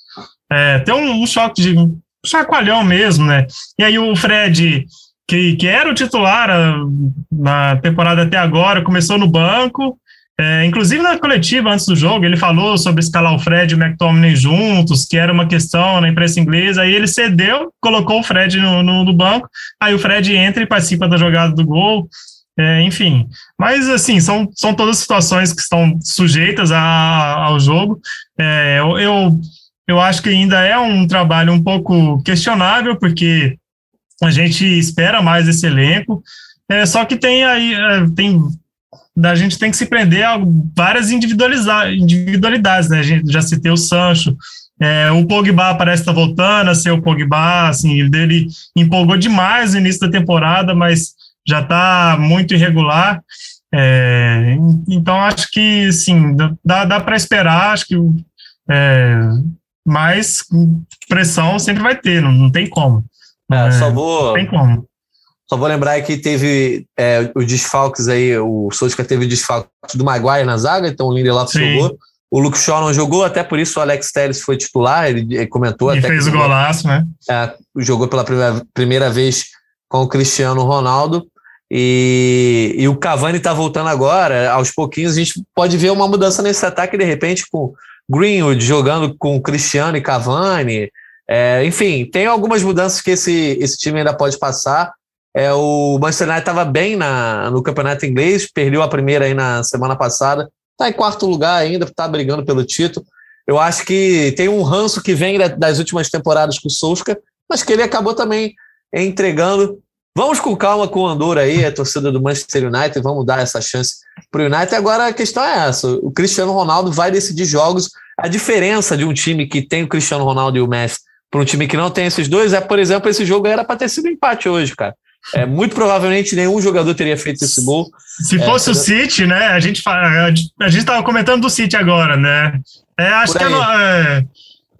é, ter um, um, choque de um chacoalhão mesmo, né? E aí o Fred que, que era o titular ah, na temporada até agora, começou no banco. É, inclusive na coletiva antes do jogo, ele falou sobre escalar o Fred e o McTominay juntos, que era uma questão na imprensa inglesa. Aí ele cedeu, colocou o Fred no, no, no banco. Aí o Fred entra e participa da jogada do gol. É, enfim, mas assim, são, são todas situações que estão sujeitas a, ao jogo. É, eu, eu, eu acho que ainda é um trabalho um pouco questionável, porque a gente espera mais esse elenco. É, só que tem aí, é, tem a gente tem que se prender a várias individualidades, né? A gente já citei o Sancho, é, o Pogba parece estar tá voltando a ser o Pogba, assim, ele empolgou demais no início da temporada, mas já está muito irregular. É, então, acho que, sim, dá, dá para esperar, acho que é, mas pressão sempre vai ter, não, não tem como. É, só vou, não tem como. Só vou lembrar que teve é, os desfalques aí, o Souza teve o desfalque do Maguire na zaga, então o Lindelof Sim. jogou. O Luke Shaw não jogou, até por isso o Alex Telles foi titular, ele, comentou. E até fez o golaço, né? É, jogou pela primeira, primeira vez com o Cristiano Ronaldo. E, e o Cavani está voltando agora, aos pouquinhos a gente pode ver uma mudança nesse ataque, de repente, com Greenwood jogando com Cristiano e Cavani. É, enfim, tem algumas mudanças que esse, esse time ainda pode passar. É, o Manchester United estava bem na, no campeonato inglês, perdeu a primeira aí na semana passada, está em quarto lugar ainda, está brigando pelo título. Eu acho que tem um ranço que vem das últimas temporadas com o Solskjaer, mas que ele acabou também entregando. Vamos com calma com o Andorra aí, a torcida do Manchester United, vamos dar essa chance para o United. Agora a questão é essa: o Cristiano Ronaldo vai decidir jogos. A diferença de um time que tem o Cristiano Ronaldo e o Messi para um time que não tem esses dois é, por exemplo, esse jogo era para ter sido empate hoje, cara. É, muito provavelmente nenhum jogador teria feito esse gol. Se fosse é, o City, né? A gente a gente estava comentando do City agora, né? É, acho que é,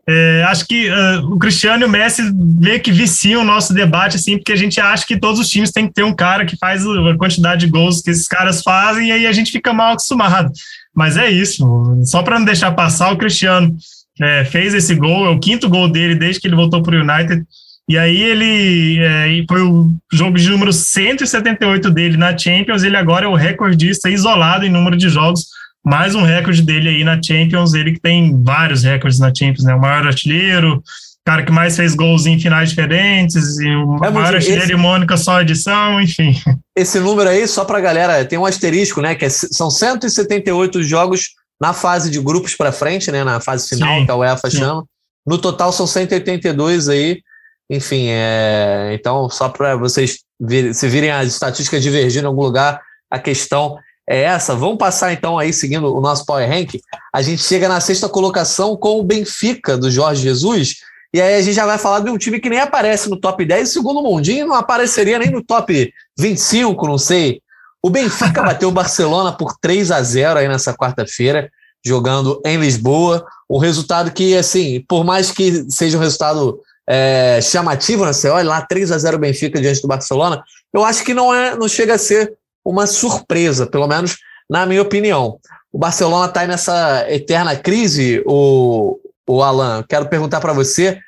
é, acho que uh, o Cristiano e o Messi meio que viciam o nosso debate, assim, porque a gente acha que todos os times têm que ter um cara que faz a quantidade de gols que esses caras fazem, e aí a gente fica mal acostumado. Mas é isso, só para não deixar passar, o Cristiano é, fez esse gol, é o quinto gol dele desde que ele voltou para o United. E aí ele é, foi o jogo de número 178 dele na Champions, ele agora é o recordista isolado em número de jogos, mais um recorde dele aí na Champions, ele que tem vários recordes na Champions, né? O maior artilheiro, cara que mais fez gols em finais diferentes, e o é, maior artilheiro esse, e Mônica só edição, enfim. Esse número aí, só para galera, tem um asterisco, né? Que é, são 178 jogos na fase de grupos para frente, né? Na fase final, sim, que a UEFA sim. chama. No total são 182 aí. Enfim, é, então, só para vocês vir, se virem as estatísticas divergindo em algum lugar, a questão é essa. Vamos passar então aí, seguindo o nosso Power Rank. A gente chega na sexta colocação com o Benfica, do Jorge Jesus. E aí a gente já vai falar de um time que nem aparece no top 10, segundo o Mundinho, não apareceria nem no top 25, não sei. O Benfica bateu o Barcelona por 3 a 0 aí nessa quarta-feira, jogando em Lisboa. Um resultado que, assim, por mais que seja um resultado é, chamativo, né? Você olha lá, 3 a 0 Benfica diante do Barcelona. Eu acho que não, é, não chega a ser uma surpresa, pelo menos na minha opinião. O Barcelona está nessa eterna crise, o, o Alan. Quero perguntar para você: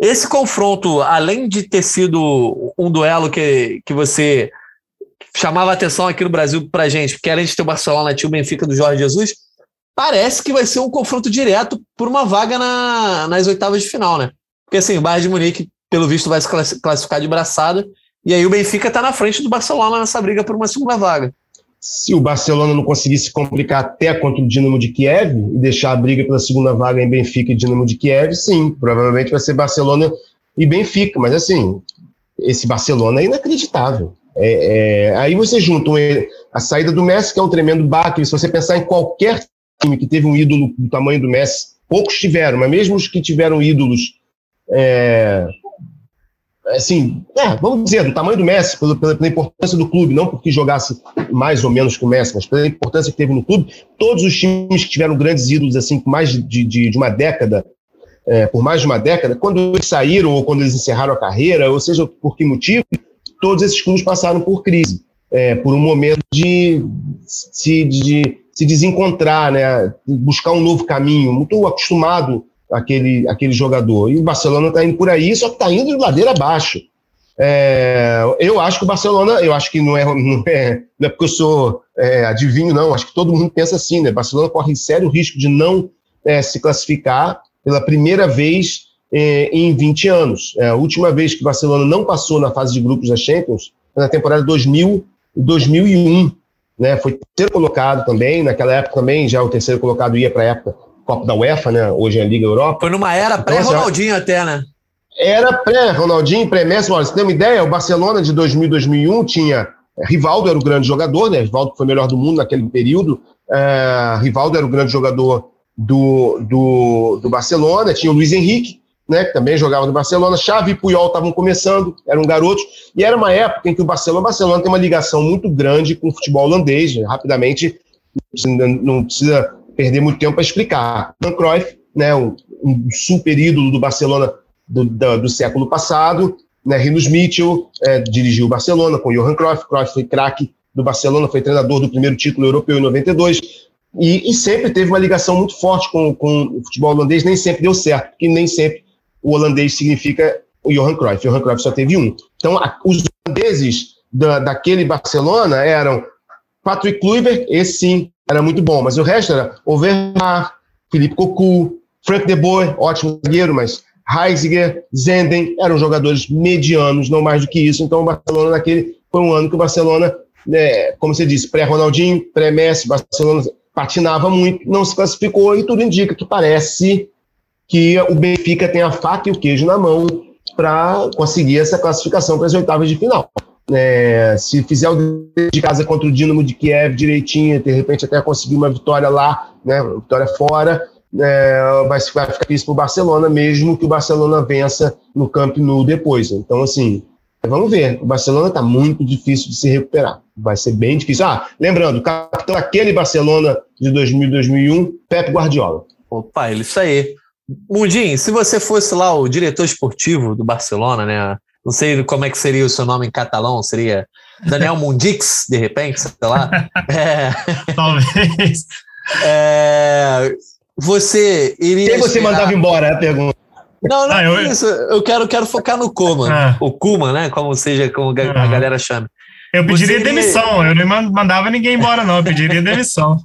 esse confronto, além de ter sido um duelo que, que você chamava atenção aqui no Brasil para gente, porque além de ter o Barcelona, tinha o Benfica do Jorge Jesus, parece que vai ser um confronto direto por uma vaga na, nas oitavas de final, né? Porque assim, o Bayern de Munique, pelo visto, vai se classificar de braçada. E aí o Benfica está na frente do Barcelona nessa briga por uma segunda vaga. Se o Barcelona não conseguisse complicar até contra o Dinamo de Kiev e deixar a briga pela segunda vaga em Benfica e Dinamo de Kiev, sim, provavelmente vai ser Barcelona e Benfica. Mas assim, esse Barcelona é inacreditável. É, é, aí você junta a saída do Messi, que é um tremendo baque. Se você pensar em qualquer time que teve um ídolo do tamanho do Messi, poucos tiveram, mas mesmo os que tiveram ídolos é, assim, é, vamos dizer, do tamanho do Messi, pela, pela, importância do clube, não porque jogasse mais ou menos que o Messi, mas pela importância que teve no clube, todos os times que tiveram grandes ídolos, assim, por mais de, de, de uma década, é, por mais de uma década, quando eles saíram ou quando eles encerraram a carreira, ou seja, por que motivo, todos esses clubes passaram por crise, é, por um momento de se, de se desencontrar, né, buscar um novo caminho, muito acostumado aquele, aquele jogador. E o Barcelona está indo por aí, só que está indo de ladeira abaixo. É, eu acho que o Barcelona, eu acho que não é, não é, não é porque eu sou é, adivinho, não. Acho que todo mundo pensa assim, né? Barcelona corre sério risco de não é, se classificar pela primeira vez é, em 20 anos. É, a última vez que o Barcelona não passou na fase de grupos da Champions foi na temporada 2000 2001. Né? Foi terceiro colocado também, naquela época também, já o terceiro colocado ia para a época Copa da UEFA, né? Hoje é a Liga Europa. Foi numa era então, pré-Ronaldinho até, né? Era pré-Ronaldinho, pré-Messi. Você tem uma ideia? O Barcelona de 2000 2001 tinha Rivaldo era o grande jogador, né? Rivaldo foi o melhor do mundo naquele período. É, Rivaldo era o grande jogador do, do, do Barcelona. Tinha o Luiz Henrique, né, que também jogava no Barcelona. Xavi e Puyol estavam começando, eram garotos. E era uma época em que o Barcelona, o Barcelona tem uma ligação muito grande com o futebol holandês. Né? Rapidamente, não precisa perder muito tempo para explicar. Johan Cruyff, né, um, um, super ídolo do Barcelona do, do, do século passado, né, Rinos Mitchell é, dirigiu o Barcelona com Johan Cruyff, Cruyff foi craque do Barcelona, foi treinador do primeiro título europeu em 92, e, e, sempre teve uma ligação muito forte com, com o futebol holandês, nem sempre deu certo, porque nem sempre o holandês significa o Johan Cruyff, o Johan Cruyff só teve um. Então, a, os holandeses da, daquele Barcelona eram Patrick Kluivert, esse sim, era muito bom, mas o resto era Overmar, Felipe Cocu, Frank de Boer, ótimo zagueiro, mas Heisiger, Zenden, eram jogadores medianos, não mais do que isso. Então o Barcelona naquele foi um ano que o Barcelona, né, como você disse, pré-Ronaldinho, pré-Messi, Barcelona patinava muito, não se classificou e tudo indica que parece que o Benfica tem a faca e o queijo na mão para conseguir essa classificação para as oitavas de final. É, se fizer o de casa contra o Dinamo de Kiev direitinho, de repente até conseguir uma vitória lá, né, vitória fora, é, vai, vai ficar difícil para o Barcelona, mesmo que o Barcelona vença no Camp Nou depois. Então, assim, vamos ver. O Barcelona está muito difícil de se recuperar. Vai ser bem difícil. Ah, lembrando, capitão daquele Barcelona de 2000 2001, Pep Guardiola. Opa, ele isso aí. Mundinho, se você fosse lá o diretor esportivo do Barcelona, né? Não sei como é que seria o seu nome em catalão, seria Daniel Mundix, de repente, sei lá. É... Talvez. É... Você iria. Quem você esperar... mandava embora? É a pergunta. Não, não ah, eu... é isso. Eu quero, quero focar no Kuma. Ah. O Kuma, né? Como seja, como a ah. galera chama. Eu pediria iria... demissão. Eu não mandava ninguém embora, não. Eu pediria demissão.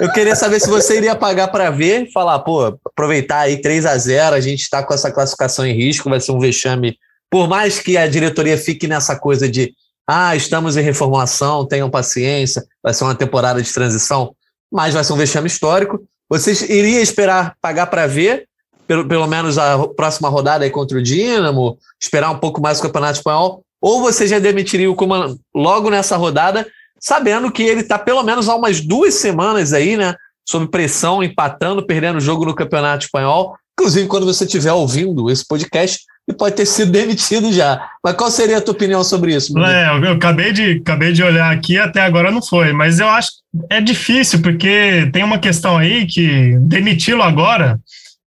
Eu queria saber se você iria pagar para ver, falar, pô, aproveitar aí 3 a 0 a gente está com essa classificação em risco, vai ser um vexame. Por mais que a diretoria fique nessa coisa de, ah, estamos em reformulação, tenham paciência, vai ser uma temporada de transição, mas vai ser um vexame histórico. Vocês iriam esperar pagar para ver, pelo, pelo menos a próxima rodada aí contra o Dinamo, esperar um pouco mais o Campeonato Espanhol, ou você já demitiria o Kuman logo nessa rodada, sabendo que ele está pelo menos há umas duas semanas aí, né? Sob pressão, empatando, perdendo o jogo no Campeonato Espanhol. Inclusive, quando você estiver ouvindo esse podcast, ele pode ter sido demitido já. Mas qual seria a tua opinião sobre isso? É, eu acabei de, acabei de olhar aqui, até agora não foi, mas eu acho que é difícil, porque tem uma questão aí que demiti-lo agora,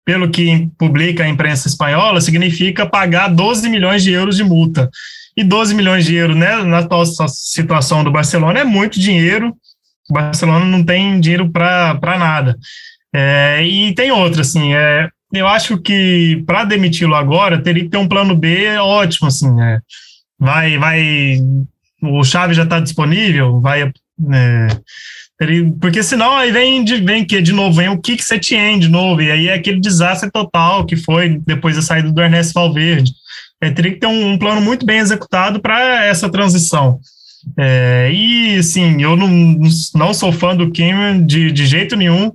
pelo que publica a imprensa espanhola, significa pagar 12 milhões de euros de multa. E 12 milhões de euros né, na atual situação do Barcelona é muito dinheiro. O Barcelona não tem dinheiro para nada. É, e tem outra, assim, é, eu acho que para demiti-lo agora teria que ter um plano B ótimo, assim, é, vai, vai, o chave já está disponível, vai, é, porque senão aí vem, vem que de novo, vem o Kik Setien de novo, e aí é aquele desastre total que foi depois da saída do Ernesto Valverde. É, teria que ter um, um plano muito bem executado para essa transição. É, e, sim, eu não, não sou fã do Kim de, de jeito nenhum,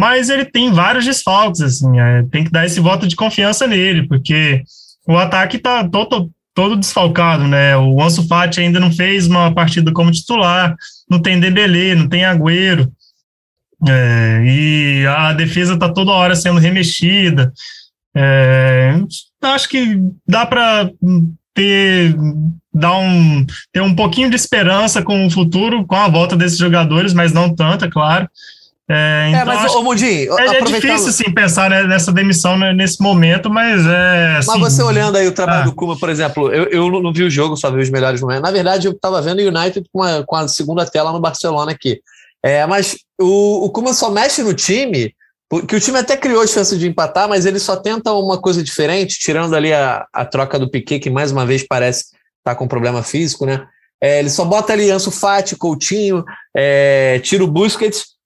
mas ele tem vários desfalques, assim, é, tem que dar esse voto de confiança nele, porque o ataque está todo, todo desfalcado, né? O Ansu Fati ainda não fez uma partida como titular, não tem Dembélé, não tem Agüero, é, e a defesa está toda hora sendo remexida. É, acho que dá para ter dar um ter um pouquinho de esperança com o futuro, com a volta desses jogadores, mas não tanto, é claro. É, então é mas, ô, Mundi, é, é difícil sim, pensar nessa demissão né, nesse momento, mas é. Assim, mas você olhando aí o trabalho ah. do Kuma, por exemplo, eu, eu não vi o jogo, só vi os melhores momentos. Na verdade, eu estava vendo o United com a, com a segunda tela no Barcelona aqui. É, mas o, o Kuma só mexe no time, porque o time até criou a chance de empatar, mas ele só tenta uma coisa diferente, tirando ali a, a troca do Piquet, que mais uma vez parece estar tá com problema físico, né? É, ele só bota ali Ansu Fati, Coutinho, é, tira o Busquets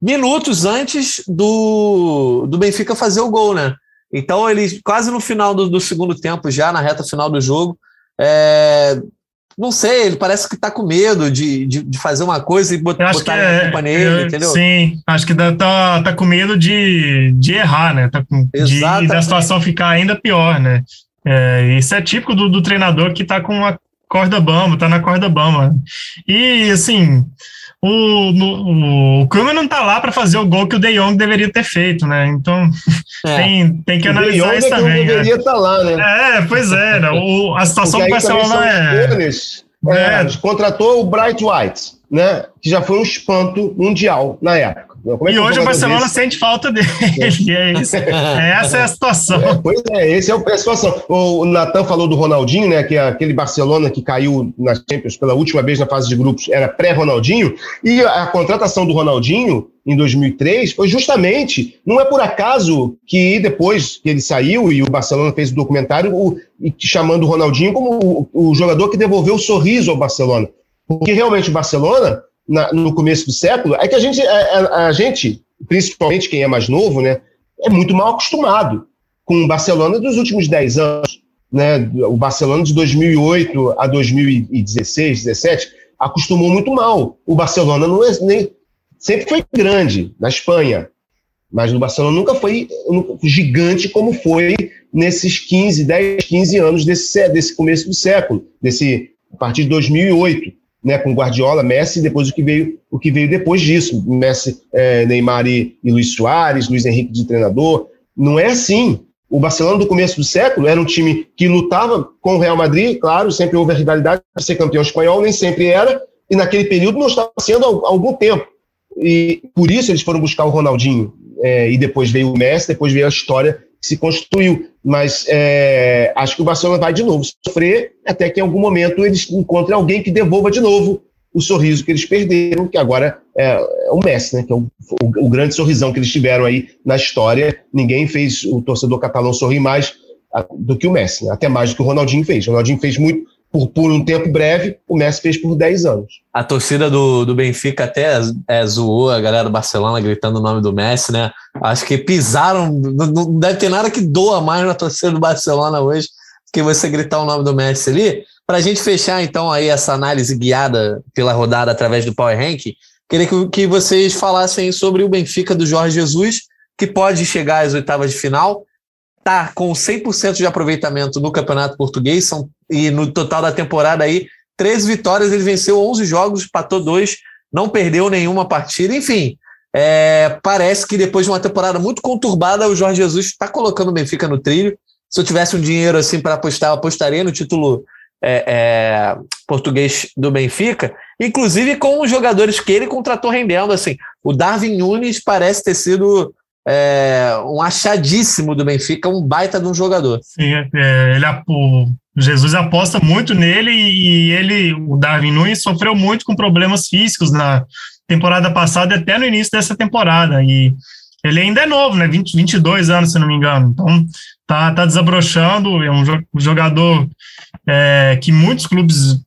minutos antes do, do Benfica fazer o gol, né? Então ele quase no final do, do segundo tempo, já na reta final do jogo, é, não sei, ele parece que está com medo de, de, de, fazer uma coisa e botar, botar é, a culpa nele, eu, entendeu? Sim, acho que tá, tá com medo de, de errar, né? Tá com, de, da situação ficar ainda pior, né? É, isso é típico do, do treinador que está com a corda bamba, tá na corda bamba. E, assim, o, no, o Krummer não tá lá para fazer o gol que o De Jong deveria ter feito, né? Então, é. tem, tem que o analisar isso é também. Não deveria estar né? tá lá, né? É, pois é. Né? O, a situação do Barcelona é... é... é. Contratou o Bright White, né? Que já foi um espanto mundial na época. É e hoje o Barcelona desse? sente falta dele. É. isso, essa é a situação. É, pois é, essa é a situação. O Natan falou do Ronaldinho, né? Que é aquele Barcelona que caiu na Champions pela última vez na fase de grupos era pré-Ronaldinho. E a contratação do Ronaldinho em 2003 foi justamente, não é por acaso que depois que ele saiu e o Barcelona fez o documentário o, chamando o Ronaldinho como o, o jogador que devolveu o sorriso ao Barcelona. Porque realmente o Barcelona na, no começo do século é que a gente, a, é, é, a, gente, principalmente quem é mais novo, né, é muito mal acostumado com o Barcelona dos últimos 10 anos. Né, o Barcelona de 2008 a 2016, 17, acostumou muito mal. O Barcelona não é, nem, sempre foi grande na Espanha, mas no Barcelona nunca foi gigante como foi nesses 15, 10, 15 anos desse, desse começo do século, desse, a partir de 2008 né, com Guardiola, Messi, e depois o que veio, o que veio depois disso, Messi, é, Neymar e, e Luiz Soares, Luiz Henrique de treinador. Não é assim. O Barcelona do começo do século era um time que lutava com o Real Madrid, claro, sempre houve a rivalidade de ser campeão espanhol, nem sempre era, e naquele período não estava sendo há algum tempo. E por isso eles foram buscar o Ronaldinho, é, e depois veio o Messi, depois veio a história se construiu. Mas é, acho que o Barcelona vai de novo sofrer até que em algum momento eles encontrem alguém que devolva de novo o sorriso que eles perderam, que agora é, é o Messi, né? Que é o, o, o, grande sorrisão que eles tiveram aí na história. Ninguém fez o torcedor catalão sorrir mais ah, do que o Messi, né? até mais do que o Ronaldinho fez. O Ronaldinho fez muito por, por um tempo breve, o Messi fez por 10 anos. A torcida do, do Benfica até é, zoou a galera do Barcelona gritando o nome do Messi, né? Acho que pisaram, não, não deve ter nada que doa mais na torcida do Barcelona hoje que você gritar o nome do Messi ali. Para a gente fechar então aí essa análise guiada pela rodada através do Power Rank, queria que, que vocês falassem sobre o Benfica do Jorge Jesus, que pode chegar às oitavas de final está com 100% de aproveitamento no Campeonato Português são, e no total da temporada aí, 13 vitórias, ele venceu 11 jogos, patou dois, não perdeu nenhuma partida, enfim. É, parece que depois de uma temporada muito conturbada, o Jorge Jesus está colocando o Benfica no trilho. Se eu tivesse um dinheiro assim para apostar, eu apostaria no título é, é, português do Benfica, inclusive com os jogadores que ele contratou rendendo. Assim, o Darwin Nunes parece ter sido é, um achadíssimo do Benfica, um baita de um jogador. Sim, é, ele, o Jesus aposta muito nele e ele, o Darwin Nunes, sofreu muito com problemas físicos na temporada passada e até no início dessa temporada. E ele ainda é novo, né? 20, 22 anos, se não me engano. Então, tá, tá desabrochando. É um jogador é, que muitos clubes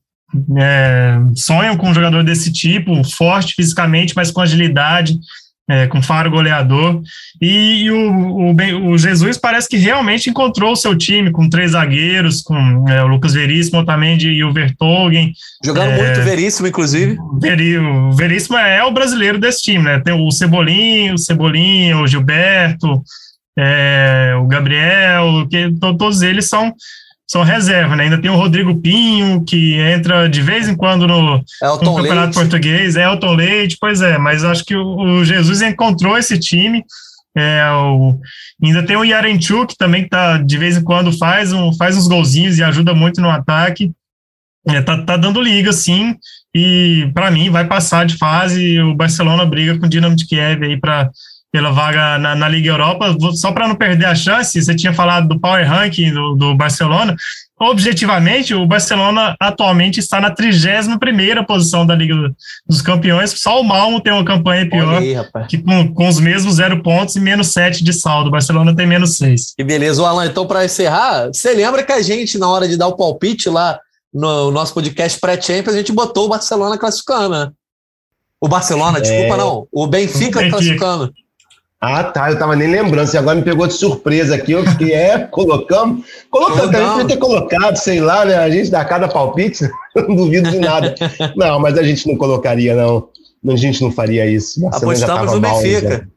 é, sonham com um jogador desse tipo, forte fisicamente, mas com agilidade é, com faro goleador. E, e o, o, o, Jesus parece que realmente encontrou o seu time com três zagueiros, com é, o Lucas Veríssimo também e o Vertogen. Jogando é, muito Veríssimo, inclusive. O Veríssimo é o brasileiro desse time, né? Tem o Cebolinho, o Cebolinha, o Gilberto, é, o Gabriel, que todos eles são são reserva, né? Ainda tem o Rodrigo Pinho, que entra de vez em quando no, no Campeonato Leite. Português, Elton Leite, pois é, mas acho que o, o Jesus encontrou esse time. É, o, ainda tem o Yarenchuk, que também tá, de vez em quando faz, um, faz uns golzinhos e ajuda muito no ataque. É, tá, tá dando liga, sim, e para mim vai passar de fase. O Barcelona briga com o Dinamo de Kiev aí para pela vaga na, na Liga Europa, só para não perder a chance, você tinha falado do Power Ranking do, do Barcelona, objetivamente, o Barcelona atualmente está na 31ª posição da Liga dos Campeões, só o Malmo tem uma campanha pior, aí, que com, com os mesmos zero pontos e menos sete de saldo, o Barcelona tem menos seis. Que beleza, o Alan, então para encerrar, você lembra que a gente, na hora de dar o palpite lá no nosso podcast pré-Champions, a gente botou o Barcelona classificando, né? O Barcelona, é... desculpa não, o Benfica, Benfica. classificando. Ah, tá. Eu tava nem lembrando. Você agora me pegou de surpresa aqui. Eu fiquei, é, colocamos. Colocamos, também podia ter colocado, sei lá, né? A gente dá cada palpite, não duvido de nada. Não, mas a gente não colocaria, não. A gente não faria isso. O Barcelona Apostamos já no mal, Benfica.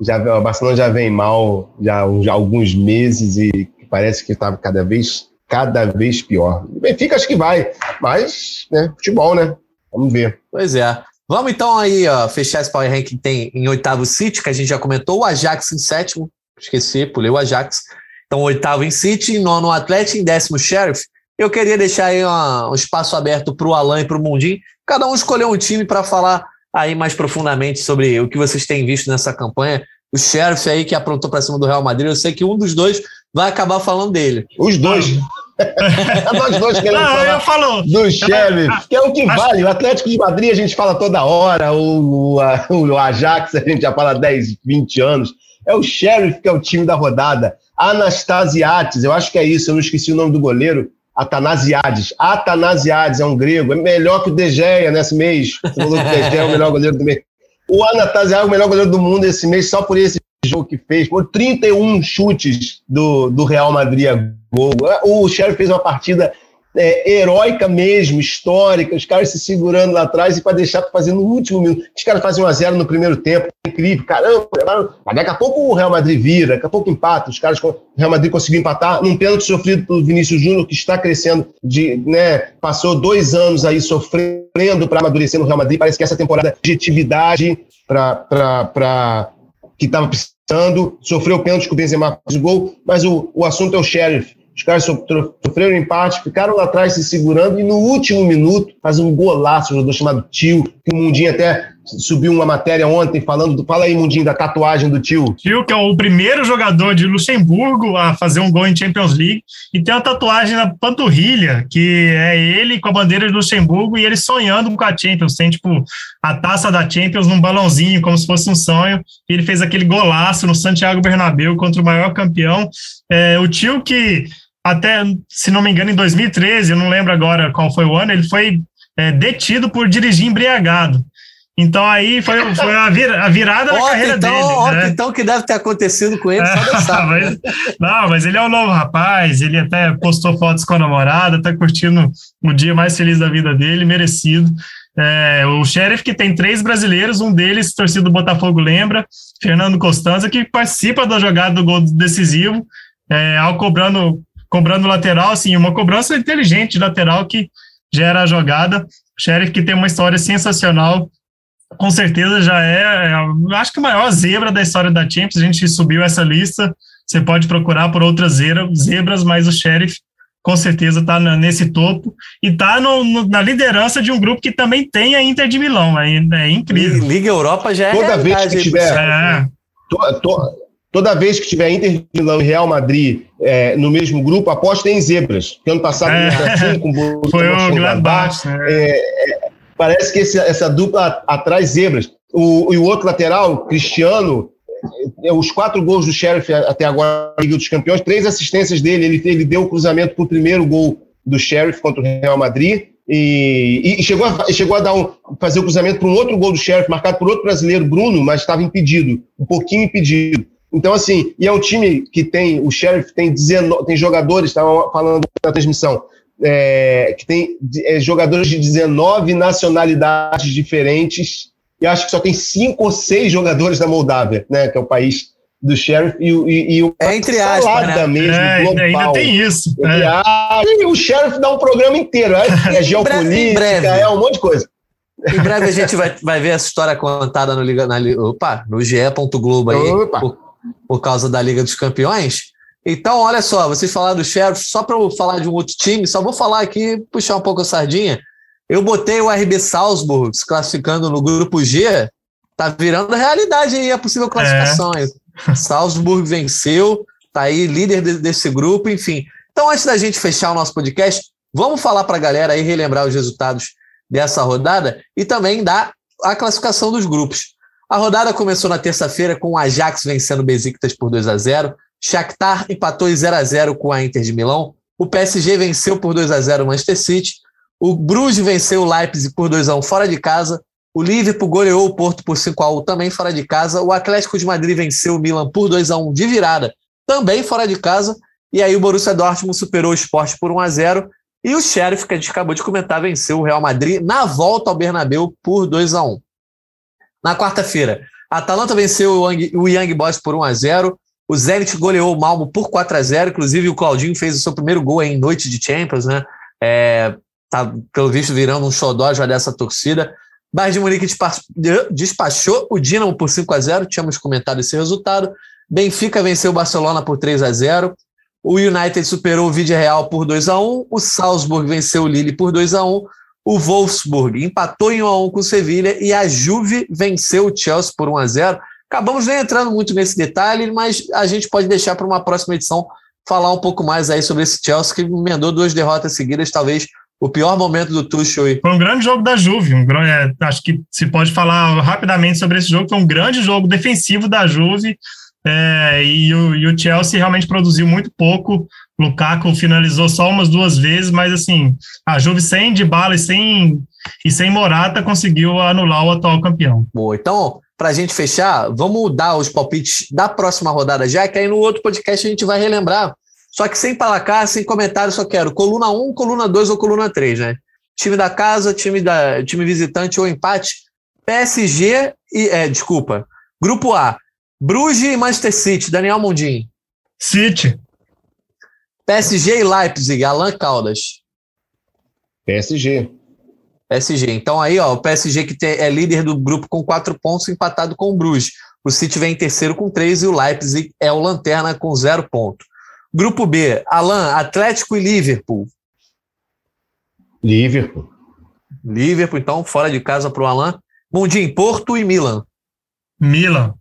Já, já, o Barcelona já vem mal já, já há alguns meses e parece que estava cada vez cada vez pior. O Benfica acho que vai, mas, né, futebol, né? Vamos ver. Pois é. Vamos então aí ó, fechar esse Power Ranking tem em oitavo City, que a gente já comentou, o Ajax em sétimo, esqueci, pulei o Ajax. Então, oitavo em City, nono Atlético, em décimo Sheriff. Eu queria deixar aí um espaço aberto para o Alan e para o Mundinho, cada um escolher um time para falar aí mais profundamente sobre o que vocês têm visto nessa campanha. O Sheriff aí que aprontou para cima do Real Madrid, eu sei que um dos dois vai acabar falando dele. Os dois. Nós dois queremos Não, falar eu falo. do Sheriff, que é o que vale. O Atlético de Madrid a gente fala toda hora, o, o, o Ajax a gente já fala 10, 20 anos. É o Sheriff que é o time da rodada. Anastasiates, eu acho que é isso, eu não esqueci o nome do goleiro. Atanasiades. Atanasiades é um grego, é melhor que o De Gea nesse mês. Você falou que o De Gea é o melhor goleiro do mês. O Anastasiades é o melhor goleiro do mundo esse mês, só por esse jogo que fez. Por 31 chutes do, do Real Madrid a gol. O Sheriff fez uma partida é, heróica mesmo, histórica, os caras se segurando lá atrás e para deixar para fazer no último minuto. Os caras fazem 1 a 0 no primeiro tempo, incrível, caramba. Mas daqui a pouco o Real Madrid vira, daqui a pouco empata. Os caras, o Real Madrid conseguiu empatar num pênalti sofrido pelo Vinícius Júnior, que está crescendo, de, né, passou dois anos aí sofrendo para amadurecer no Real Madrid. Parece que essa temporada de atividade para que estava precisando, sofreu pênalti com o Benzema fez o gol, mas o, o assunto é o Sheriff. Os caras sofreram empate, ficaram lá atrás se segurando e no último minuto faz um golaço, um jogador chamado Tio, que o Mundinho até subiu uma matéria ontem falando. Do, fala aí, Mundinho, da tatuagem do Tio. Tio, que é o primeiro jogador de Luxemburgo a fazer um gol em Champions League e tem uma tatuagem na panturrilha, que é ele com a bandeira de Luxemburgo e ele sonhando com a Champions. Tem, tipo, a taça da Champions num balãozinho, como se fosse um sonho. E ele fez aquele golaço no Santiago Bernabéu contra o maior campeão. É, o Tio que até, se não me engano, em 2013, eu não lembro agora qual foi o ano, ele foi é, detido por dirigir embriagado. Então aí foi, foi a, vir, a virada da carreira então, dele. Ó, né? Então que deve ter acontecido com ele, só sabe, mas, né? Não, mas ele é um novo rapaz, ele até postou fotos com a namorada, tá curtindo o dia mais feliz da vida dele, merecido. É, o Sheriff que tem três brasileiros, um deles, torcido do Botafogo, lembra, Fernando Costanza, que participa da jogada do gol decisivo, é, ao cobrando cobrando lateral, assim, uma cobrança inteligente lateral que gera a jogada. O Sheriff que tem uma história sensacional, com certeza já é, é, acho que a maior zebra da história da Champions. A gente subiu essa lista. Você pode procurar por outras zebras, mas o Sheriff com certeza está nesse topo e está na liderança de um grupo que também tem a Inter de Milão. É, é incrível. Liga Europa já é Toda vez que tiver. É. To, to, Toda vez que tiver Inter de Milão e Real Madrid é, no mesmo grupo, apostem em zebras. Porque ano passado é. assim, com o Foi o Gladbach. Né? É, é, parece que esse, essa dupla atrai zebras. O, e o outro lateral, Cristiano, é, os quatro gols do Sheriff até agora na Liga dos Campeões, três assistências dele. Ele, ele deu o cruzamento para o primeiro gol do Sheriff contra o Real Madrid. E, e, chegou, a, chegou a dar um, fazer o cruzamento para um outro gol do Sheriff, marcado por outro brasileiro, Bruno, mas estava impedido, um pouquinho impedido. Então, assim, e é um time que tem, o Sheriff tem, 19, tem jogadores, estava falando na transmissão, é, que tem é, jogadores de 19 nacionalidades diferentes, e acho que só tem cinco ou seis jogadores da Moldávia, né, que é o país do Sheriff, e, e, e é entre aspas, né? mesmo, é, global. Ainda tem isso. É. E o Sheriff dá um programa inteiro, é, é geopolítica, é um monte de coisa. Em breve a gente vai, vai ver essa história contada no, Liga, na, opa, no ge.globo aí, opa. por, por causa da Liga dos Campeões. Então, olha só, vocês falaram do Sheriff, só para eu falar de um outro time, só vou falar aqui, puxar um pouco a sardinha. Eu botei o RB Salzburg se classificando no grupo G, tá virando realidade aí a possível classificação. É. Salzburg venceu, tá aí líder de, desse grupo, enfim. Então, antes da gente fechar o nosso podcast, vamos falar para a galera aí, relembrar os resultados dessa rodada e também dar a classificação dos grupos. A rodada começou na terça-feira com o Ajax vencendo o Besiktas por 2 a 0. Shakhtar empatou em 0 a 0 com a Inter de Milão. O PSG venceu por 2 a 0 o Manchester City. O Bruges venceu o Leipzig por 2 a 1 fora de casa. O Liverpool goleou o Porto por 5 a 1 também fora de casa. O Atlético de Madrid venceu o Milan por 2 a 1 de virada, também fora de casa. E aí o Borussia Dortmund superou o Sport por 1 a 0 e o Sheriff, que a gente acabou de comentar, venceu o Real Madrid na volta ao Bernabéu por 2 a 1 na quarta-feira, a Atalanta venceu o Young, Boys por 1 a 0 O Zenit goleou o Malmo por 4 a 0 inclusive o Claudinho fez o seu primeiro gol em noite de Champions, né? É, tá, pelo visto, virando um xodó já dessa torcida. Bayern de Munique despachou o Dinamo por 5 a 0 tínhamos comentado esse resultado. Benfica venceu o Barcelona por 3 a 0 O United superou o Vídeo Real por 2 a 1 O Salzburg venceu o Lille por 2 a 1 O Wolfsburg empatou em 1 a 1 com o Sevilha e a Juve venceu o Chelsea por 1 a 0 Acabamos nem entrando muito nesse detalhe, mas a gente pode deixar para uma próxima edição falar um pouco mais aí sobre esse Chelsea que emendou duas derrotas seguidas, talvez o pior momento do Tuchel. Foi um grande jogo da Juve. Um, é, acho que se pode falar rapidamente sobre esse jogo. Foi um grande jogo defensivo da Juve. É, e, o, e, o, Chelsea realmente produziu muito pouco. Lukaku finalizou só umas duas vezes, mas assim, a Juve sem de bala e sem, e sem Morata conseguiu anular o atual campeão. Boa, então, para a gente fechar, vamos dar os palpites da próxima rodada já, que aí no outro podcast a gente vai relembrar só que sem placar, sem comentário, só quero coluna 1, coluna 2 ou coluna 3, né? Time da casa, time, da, time visitante ou empate. PSG e. É, desculpa. Grupo A. Bruges e Manchester City. Daniel Mundim. City. PSG e Leipzig. Alan Caldas. PSG. PSG. Então aí, ó, o PSG que tem, é líder do grupo com quatro pontos, empatado com o Bruges. O City vem em terceiro com três e o Leipzig é o lanterna com zero ponto. Grupo B, Alan, Atlético e Liverpool. Liverpool. Liverpool, então, fora de casa para o Alan. Mundim, Porto e Milan. Milan.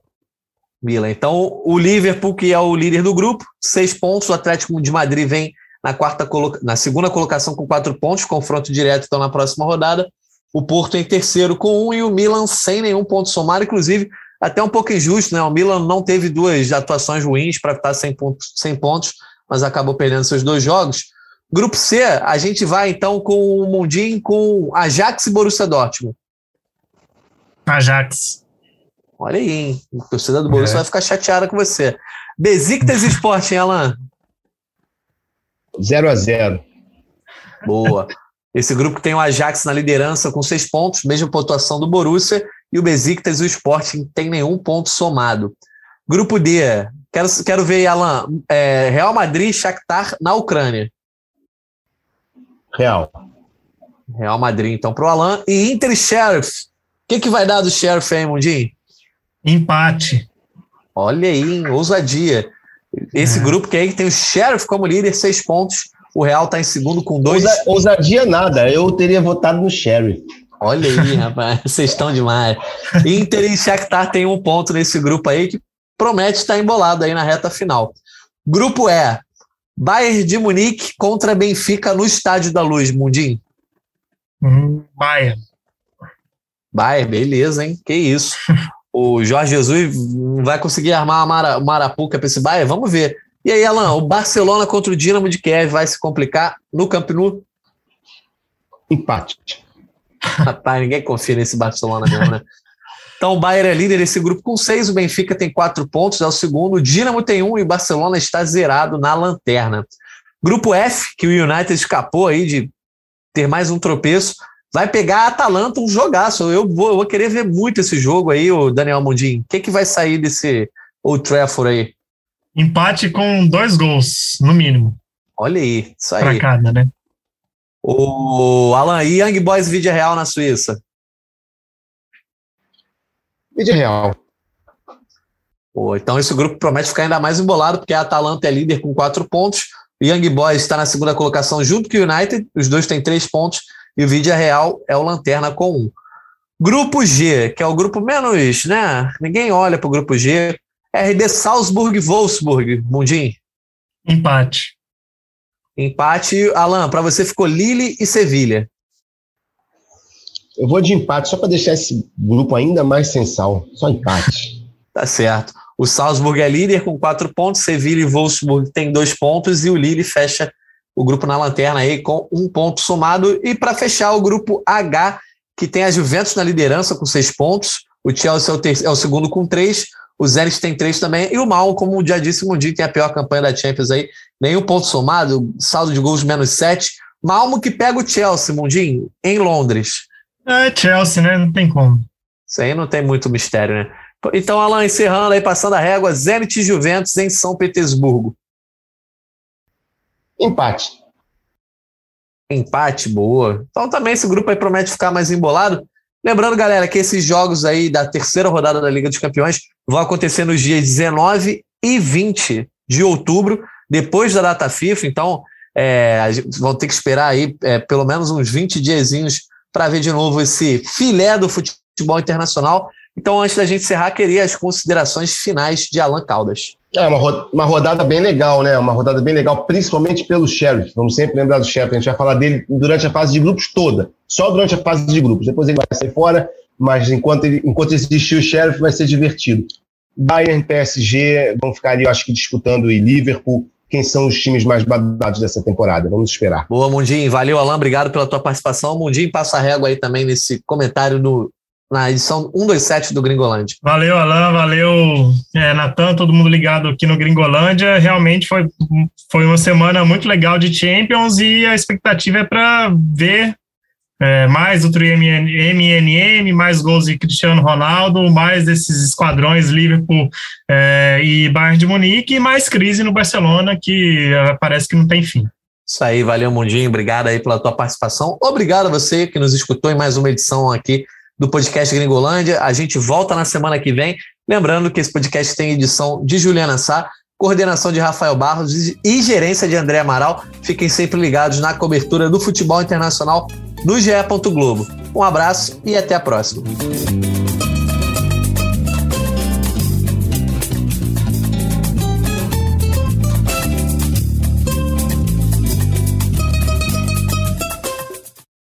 Milan. Então, o Liverpool, que é o líder do grupo, seis pontos. O Atlético de Madrid vem na, quarta na segunda colocação com quatro pontos, confronto direto então na próxima rodada. O Porto em terceiro com um e o Milan sem nenhum ponto somado. Inclusive, até um pouco injusto, né? O Milan não teve duas atuações ruins para estar sem pontos, sem pontos, mas acabou perdendo seus dois jogos. Grupo C, a gente vai então com o Mundim com Ajax e Borussia Dortmund. Ajax. Olha aí, hein? A torcida do Borussia é. vai ficar chateada com você. Besiktas e Sporting, Alan? 0 a 0 Boa. Esse grupo tem o Ajax na liderança com seis pontos, mesma pontuação do Borussia, e o Besiktas e o Sporting tem nenhum ponto somado. Grupo D, quero, quero ver, Alan, é, Real Madrid e Shakhtar na Ucrânia. Real. Real Madrid, então, para o Alan. E Inter e Sheriff. O que, que vai dar do Sheriff aí, Mundinho? Empate. Olha aí, hein? ousadia. Esse é. grupo que aí tem o Sheriff como líder, seis pontos. O Real está em segundo com dois. Ousa, ousadia nada, eu teria votado no Sheriff. Olha aí, rapaz, vocês estão demais. Inter e Shakhtar tem um ponto nesse grupo aí que promete estar embolado aí na reta final. Grupo E, Bayern de Munique contra Benfica no Estádio da Luz, Mundim. Hum, Bayern. Bayern, beleza, hein? Que isso. o Jorge Jesus vai conseguir armar uma marapuca para esse Bayern? Vamos ver. E aí, Alan, o Barcelona contra o Dinamo de Kiev vai se complicar no Camp Nou? Empate. Rapaz, ninguém confia nesse Barcelona mesmo, né? Então o Bayern é líder desse grupo com seis, o Benfica tem quatro pontos, é o segundo, o Dinamo tem um e o Barcelona está zerado na lanterna. Grupo F, que o United escapou aí de ter mais um tropeço, vai pegar a Atalanta um jogaço. Eu vou, eu vou querer ver muito esse jogo aí, o Daniel Mundim. O que, que vai sair desse Old Trafford aí? Empate com dois gols, no mínimo. Olha aí, isso aí. Pra cada, né? O Alan, e Young Boys Vídeo Real na Suíça? Vídeo Real. Pô, então esse grupo promete ficar ainda mais embolado, porque a Atalanta é líder com quatro pontos, o Young Boys está na segunda colocação junto com o United, os dois têm três pontos, e o Vídeo Real é o Lanterna com um. Grupo G, que é o grupo menos, né? Ninguém olha para o grupo G. RD Salzburg Wolfsburg, Mundim. Empate. Empate, Alan, para você ficou Lille e Sevilha. Eu vou de empate, só para deixar esse grupo ainda mais sensal. Só empate. tá certo. O Salzburg é líder com quatro pontos, Sevilha e Wolfsburg tem dois pontos e o Lille fecha o grupo na lanterna aí com um ponto somado. E para fechar o grupo H, que tem a Juventus na liderança com seis pontos, o Chelsea é o, ter- é o segundo com três, o Zenit tem três também, e o Mal, como já disse, o Mundi tem a pior campanha da Champions aí, nenhum ponto somado, saldo de gols menos sete. Malmo que pega o Chelsea, Mundinho, em Londres. É Chelsea, né? Não tem como. Isso aí não tem muito mistério, né? Então, Alan, encerrando aí, passando a régua, Zenit e Juventus em São Petersburgo. Empate. Empate, boa. Então também esse grupo aí promete ficar mais embolado. Lembrando, galera, que esses jogos aí da terceira rodada da Liga dos Campeões vão acontecer nos dias 19 e 20 de outubro, depois da data FIFA. Então, é, vão ter que esperar aí é, pelo menos uns 20 diazinhos para ver de novo esse filé do futebol internacional. Então, antes da gente encerrar, queria as considerações finais de Alan Caldas. É uma, rodada bem legal, né? Uma rodada bem legal, principalmente pelo Sheriff. Vamos sempre lembrar do Sheriff. A gente vai falar dele durante a fase de grupos toda. Só durante a fase de grupos. Depois ele vai sair fora, mas enquanto, ele, enquanto existir o Sheriff, vai ser divertido. Bayern, PSG vão ficar ali, eu acho que disputando e Liverpool. Quem são os times mais badalados dessa temporada? Vamos esperar. Boa, Mundinho. Valeu, Alain. Obrigado pela tua participação. Mundinho, passa a régua aí também nesse comentário do na edição 127 do Gringolândia. Valeu, Alain, valeu, é, Natan, todo mundo ligado aqui no Gringolândia. Realmente foi, foi uma semana muito legal de Champions e a expectativa é para ver é, mais outro MNM, mais gols de Cristiano Ronaldo, mais desses esquadrões Liverpool é, e Bayern de Munique e mais crise no Barcelona que é, parece que não tem fim. Isso aí, valeu, Mundinho. Obrigado aí pela tua participação. Obrigado a você que nos escutou em mais uma edição aqui do podcast Gringolândia. A gente volta na semana que vem. Lembrando que esse podcast tem edição de Juliana Sá, coordenação de Rafael Barros e gerência de André Amaral. Fiquem sempre ligados na cobertura do futebol internacional no GE. Globo. Um abraço e até a próxima.